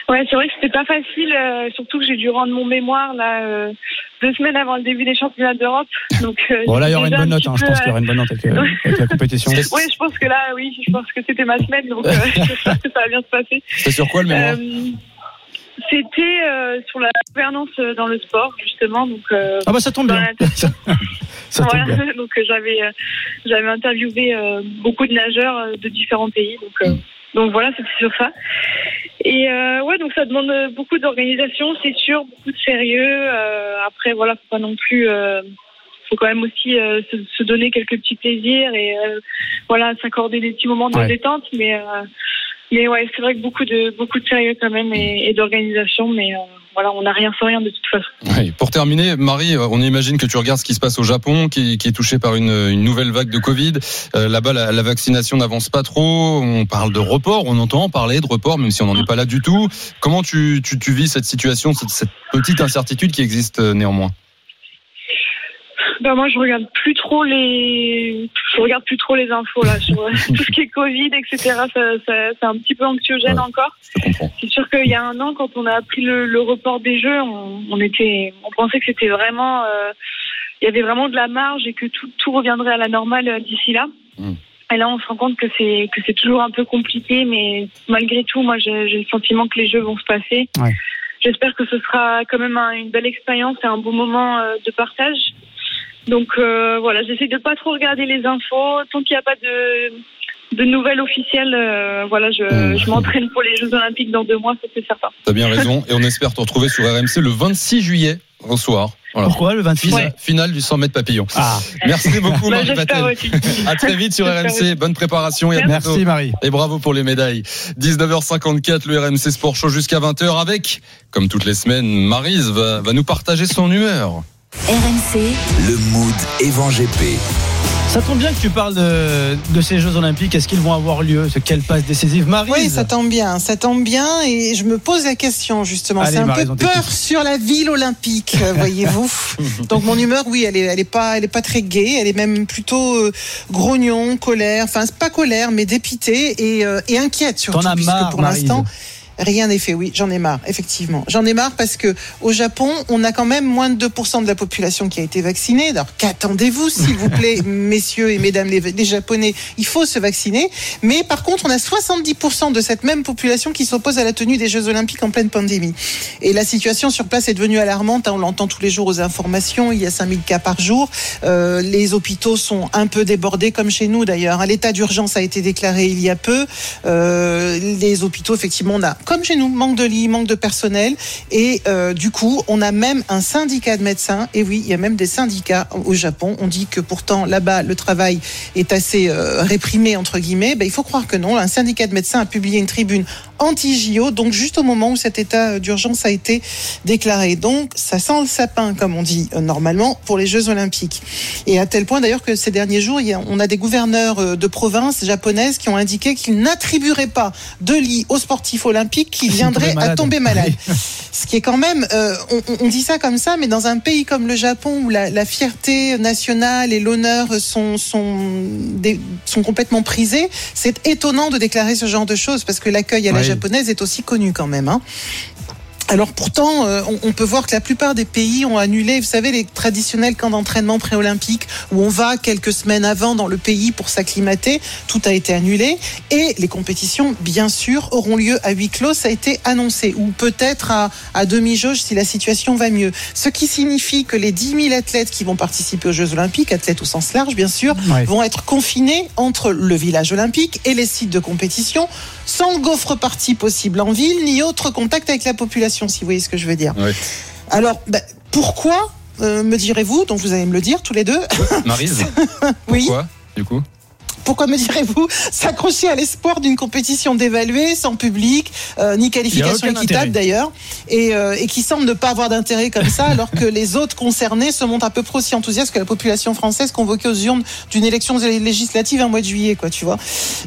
Ouais, c'est vrai que c'était pas facile, euh, surtout que j'ai dû rendre mon mémoire là euh, deux semaines avant le début des championnats d'Europe. Donc euh, bon là il y aura une bonne note, hein, je pense qu'il y aura une bonne note avec, avec la compétition. oui, je pense que là, oui, je pense que c'était ma semaine, donc j'espère que ça va bien se passer. C'est sur quoi le mémoire C'était sur la gouvernance dans le sport justement, donc. ah bah ça tombe bien. ça tombe bien. donc j'avais j'avais interviewé beaucoup de nageurs de différents pays, donc. Mm. Donc voilà, c'était sur ça. Et euh, ouais, donc ça demande beaucoup d'organisation, c'est sûr, beaucoup de sérieux. Euh, après, voilà, faut pas non plus, euh, faut quand même aussi euh, se, se, donner quelques petits plaisirs et euh, voilà, s'accorder des petits moments de détente. Mais euh, mais ouais, c'est vrai que beaucoup de beaucoup de sérieux quand même et, et d'organisation, mais voilà, on n'a rien sans rien de toute façon. Pour terminer, Marie, euh, on imagine que tu regardes ce qui se passe au Japon, qui, est touché par une, nouvelle vague de Covid. Euh, là-bas, la, vaccination n'avance pas trop. On parle de report, on entend parler de report, même si on n'en est pas là du tout. Comment tu, tu vis cette situation, cette petite incertitude qui existe euh, néanmoins? Bah moi je regarde plus trop les je regarde plus trop les infos là sur tout ce qui est Covid etc ça, ça c'est un petit peu anxiogène encore c'est sûr qu'il y a un an quand on a appris le, le report des jeux on, on, était on pensait que c'était vraiment euh, il y avait vraiment de la marge et que tout, tout reviendrait à la normale euh, d'ici là hmm. et là on se rend compte que c'est que c'est toujours un peu compliqué mais malgré tout moi j'ai le sentiment que les jeux vont se passer ouais. J'espère que ce sera quand même une belle expérience et un beau moment euh, de partage. Donc euh, voilà, j'essaie de pas trop regarder les infos. Tant qu'il n'y a pas de, de nouvelles officielles, euh, voilà, je, mmh. je m'entraîne pour les Jeux Olympiques dans deux mois, ça c'est certain. T'as bien raison, et on espère te retrouver sur RMC le 26 juillet au soir. Pourquoi le 26 ouais. Finale du 100 mètres papillon. Ah. Merci beaucoup bah, Marie. À très vite sur RMC. Bonne préparation et à Merci Marie. Et bravo pour les médailles. 19h54 le RMC Sport Show jusqu'à 20h avec, comme toutes les semaines, Marise va, va nous partager son humeur. RMC, le mood Evan GP. Ça tombe bien que tu parles de, de ces Jeux Olympiques. Est-ce qu'ils vont avoir lieu? Quelle passe décisive? Marie Oui, ça tombe bien. Ça tombe bien. Et je me pose la question, justement. C'est un peu peur sur la ville olympique, voyez-vous. Donc, mon humeur, oui, elle est, elle est, pas, elle est pas très gaie. Elle est même plutôt euh, grognon, colère. Enfin, pas colère, mais dépitée et, euh, et inquiète surtout. T'en as marre, pour l'instant. Rien n'est fait, oui, j'en ai marre, effectivement. J'en ai marre parce que au Japon, on a quand même moins de 2% de la population qui a été vaccinée. Alors qu'attendez-vous, s'il vous plaît, messieurs et mesdames les, les, Japonais? Il faut se vacciner. Mais par contre, on a 70% de cette même population qui s'oppose à la tenue des Jeux Olympiques en pleine pandémie. Et la situation sur place est devenue alarmante. Hein, on l'entend tous les jours aux informations. Il y a 5000 cas par jour. Euh, les hôpitaux sont un peu débordés, comme chez nous d'ailleurs. L'état d'urgence a été déclaré il y a peu. Euh, les hôpitaux, effectivement, on a comme chez nous, manque de lits, manque de personnel. Et euh, du coup, on a même un syndicat de médecins. Et oui, il y a même des syndicats au Japon. On dit que pourtant, là-bas, le travail est assez euh, réprimé, entre guillemets. Ben, il faut croire que non. Un syndicat de médecins a publié une tribune anti-JO, donc juste au moment où cet état d'urgence a été déclaré. Donc, ça sent le sapin, comme on dit euh, normalement, pour les Jeux Olympiques. Et à tel point d'ailleurs que ces derniers jours, on a des gouverneurs euh, de province japonaises qui ont indiqué qu'ils n'attribueraient pas de lits aux sportifs olympiques qui viendraient à tomber malades. Ce qui est quand même, euh, on, on, dit ça comme ça, mais dans un pays comme le Japon où la, la fierté nationale et l'honneur sont sont, des, sont complètement prisés, c'est étonnant de déclarer ce genre de choses parce que l'accueil à la japonaise est aussi connue quand même. Hein. Alors pourtant, euh, on, peut voir que la plupart des pays ont annulé, vous savez, les traditionnels camps d'entraînement préolympiques où on va quelques semaines avant dans le pays pour s'acclimater. Tout a été annulé et les compétitions, bien sûr, auront lieu à huis clos. Ça a été annoncé ou peut-être à, à demi-jauge si la situation va mieux. Ce qui signifie que les 10 000 athlètes qui vont participer aux Jeux Olympiques, athlètes au sens large, bien sûr, vont être confinés entre le village olympique et les sites de compétition, sans gaufre partie possible en ville ni autre contact avec la population si vous voyez ce que je veux dire. Alors, bah, pourquoi, euh, me direz-vous, donc vous allez me le dire tous les deux Marise Oui. Pourquoi, du coup? Pourquoi me direz-vous, s'accrocher à l'espoir d'une compétition dévaluée, sans public, euh, ni qualification équitable d'ailleurs, et, euh, et, qui semble ne pas avoir d'intérêt comme ça, alors que les autres concernés se montrent à peu près aussi enthousiastes que la population française convoquée aux urnes d'une élection législative un mois de juillet, quoi, tu vois.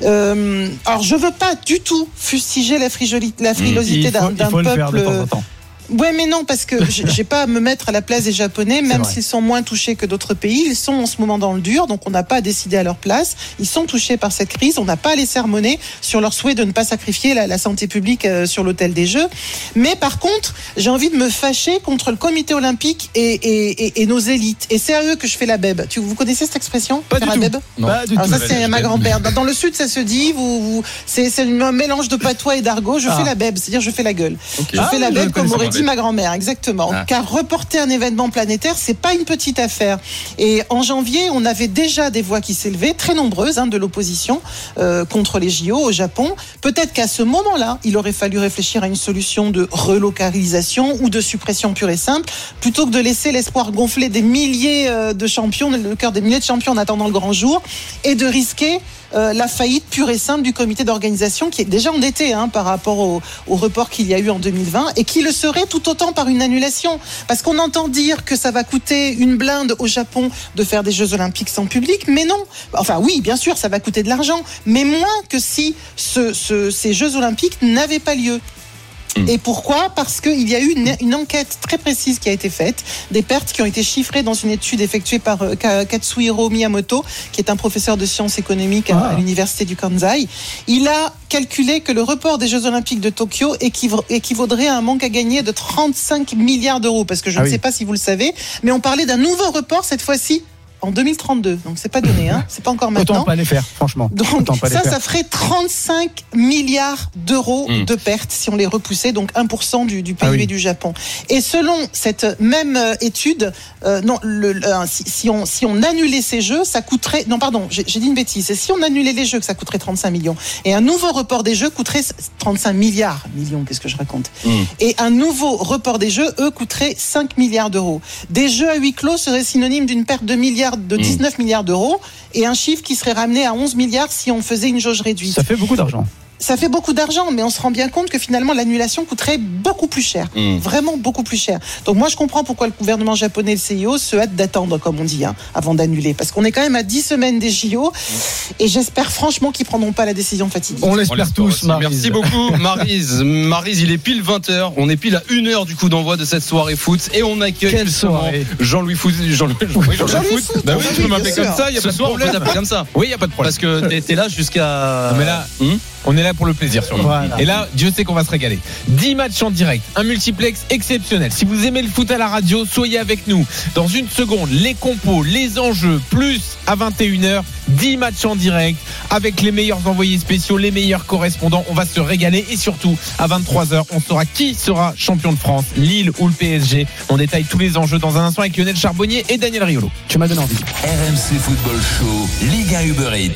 Euh, alors, je veux pas du tout fustiger la, la frilosité d'un peuple. Ouais, mais non, parce que j'ai pas à me mettre à la place des Japonais, même s'ils sont moins touchés que d'autres pays. Ils sont en ce moment dans le dur, donc on n'a pas à décider à leur place. Ils sont touchés par cette crise. On n'a pas à les sermonner sur leur souhait de ne pas sacrifier la, la santé publique euh, sur l'autel des Jeux. Mais par contre, j'ai envie de me fâcher contre le comité olympique et, et, et, et nos élites. Et c'est à eux que je fais la bèbe. Tu, vous connaissez cette expression Pas du la tout. Non. Pas du Alors tout. ça, c'est ma grand-père. Dans le sud, ça se dit. Vous, vous c'est un mélange de patois et d'argot. Je Ah. fais la bèbe, c'est-à-dire je fais la gueule. Je Ah fais la je bèbe comme aurait dit ma grand-mère, exactement. Ah. Car reporter un événement planétaire, c'est pas une petite affaire. Et en janvier, on avait déjà des voix qui s'élevaient, très nombreuses, hein, de l'opposition euh, contre les JO au Japon. Peut-être qu'à ce moment-là, il aurait fallu réfléchir à une solution de relocalisation ou de suppression pure et simple, plutôt que de laisser l'espoir gonfler des milliers euh, de champions, le cœur des milliers de champions en attendant le grand jour, et de risquer euh, la faillite pure et simple du comité d'organisation qui est déjà endetté hein, par rapport au, au report qu'il y a eu en 2020 et qui le serait tout autant par une annulation. Parce qu'on entend dire que ça va coûter une blinde au Japon de faire des Jeux olympiques sans public, mais non. Enfin oui, bien sûr, ça va coûter de l'argent, mais moins que si ce, ce, ces Jeux olympiques n'avaient pas lieu. Et pourquoi? Parce qu'il y a eu une, une, enquête très précise qui a été faite, des pertes qui ont été chiffrées dans une étude effectuée par euh, Katsuhiro Miyamoto, qui est un professeur de sciences économiques à, à l'université du Kansai. Il a calculé que le report des Jeux Olympiques de Tokyo équivaudrait à un manque à gagner de 35 milliards d'euros, parce que je Ah ne oui. sais pas si vous le savez, mais on parlait d'un nouveau report cette fois-ci en 2032. Donc c'est pas donné, hein. c'est pas encore maintenant. Autant pas les faire, franchement. Donc Autant pas les ça, faire. ça ferait 35 milliards d'euros Mm. de pertes si on les repoussait, donc 1% du, du PIB Ah oui. du Japon. Et selon cette même euh, étude, euh, non, le, le- euh, si, si on, si on annulait ces jeux, ça coûterait, non pardon, j'ai j'ai dit une bêtise, c'est si on annulait les jeux que ça coûterait 35 millions. Et un nouveau report des jeux coûterait 35 milliards, millions, qu'est-ce que je raconte et un nouveau report des jeux, eux, coûterait 5 milliards d'euros. Des jeux à huis clos seraient synonymes d'une perte de milliards, de 19 milliards d'euros, et un chiffre qui serait ramené à 11 milliards si on faisait une jauge réduite. Ça fait beaucoup d'argent. Ça fait beaucoup d'argent, mais on se rend bien compte que finalement l'annulation coûterait beaucoup plus cher, Mm. vraiment beaucoup plus cher. Donc moi je comprends pourquoi le gouvernement japonais et le CIO se hâtent d'attendre, comme on dit, hein, avant d'annuler, parce qu'on est quand même à 10 semaines des JO, et j'espère franchement qu'ils prendront pas la décision fatidique. On l'espère tous, Merci beaucoup, Marise. Marise, il est pile 20h. On est pile à 1h du coup d'envoi de cette soirée foot. Et on accueille Quelle justement soirée. Jean-Louis Foot. Jean-Louis oui, Jean-Louis Jean-Louis Foot. Bah oui, tu peux m'appeler comme ça. Il y a pas de problème. comme ça. Oui, il n'y a pas de problème. Parce que t'es- là jusqu'à. Mais là, on est là pour le plaisir surtout. Voilà. Et là, Dieu sait qu'on va se régaler. 10 matchs en direct, un multiplex exceptionnel. Si vous aimez le foot à la radio, soyez avec nous. Dans une seconde, les compos, les enjeux, plus à 21h, 10 matchs en direct avec les meilleurs envoyés spéciaux, les meilleurs correspondants. On va se régaler et surtout, à 23h, on saura qui sera champion de France, Lille ou le PSG. On détaille tous les enjeux dans un instant avec Lionel Charbonnier et Daniel Riolo. Tu m'as donné envie. RMC Football Show, Ligue 1 Uber Eats.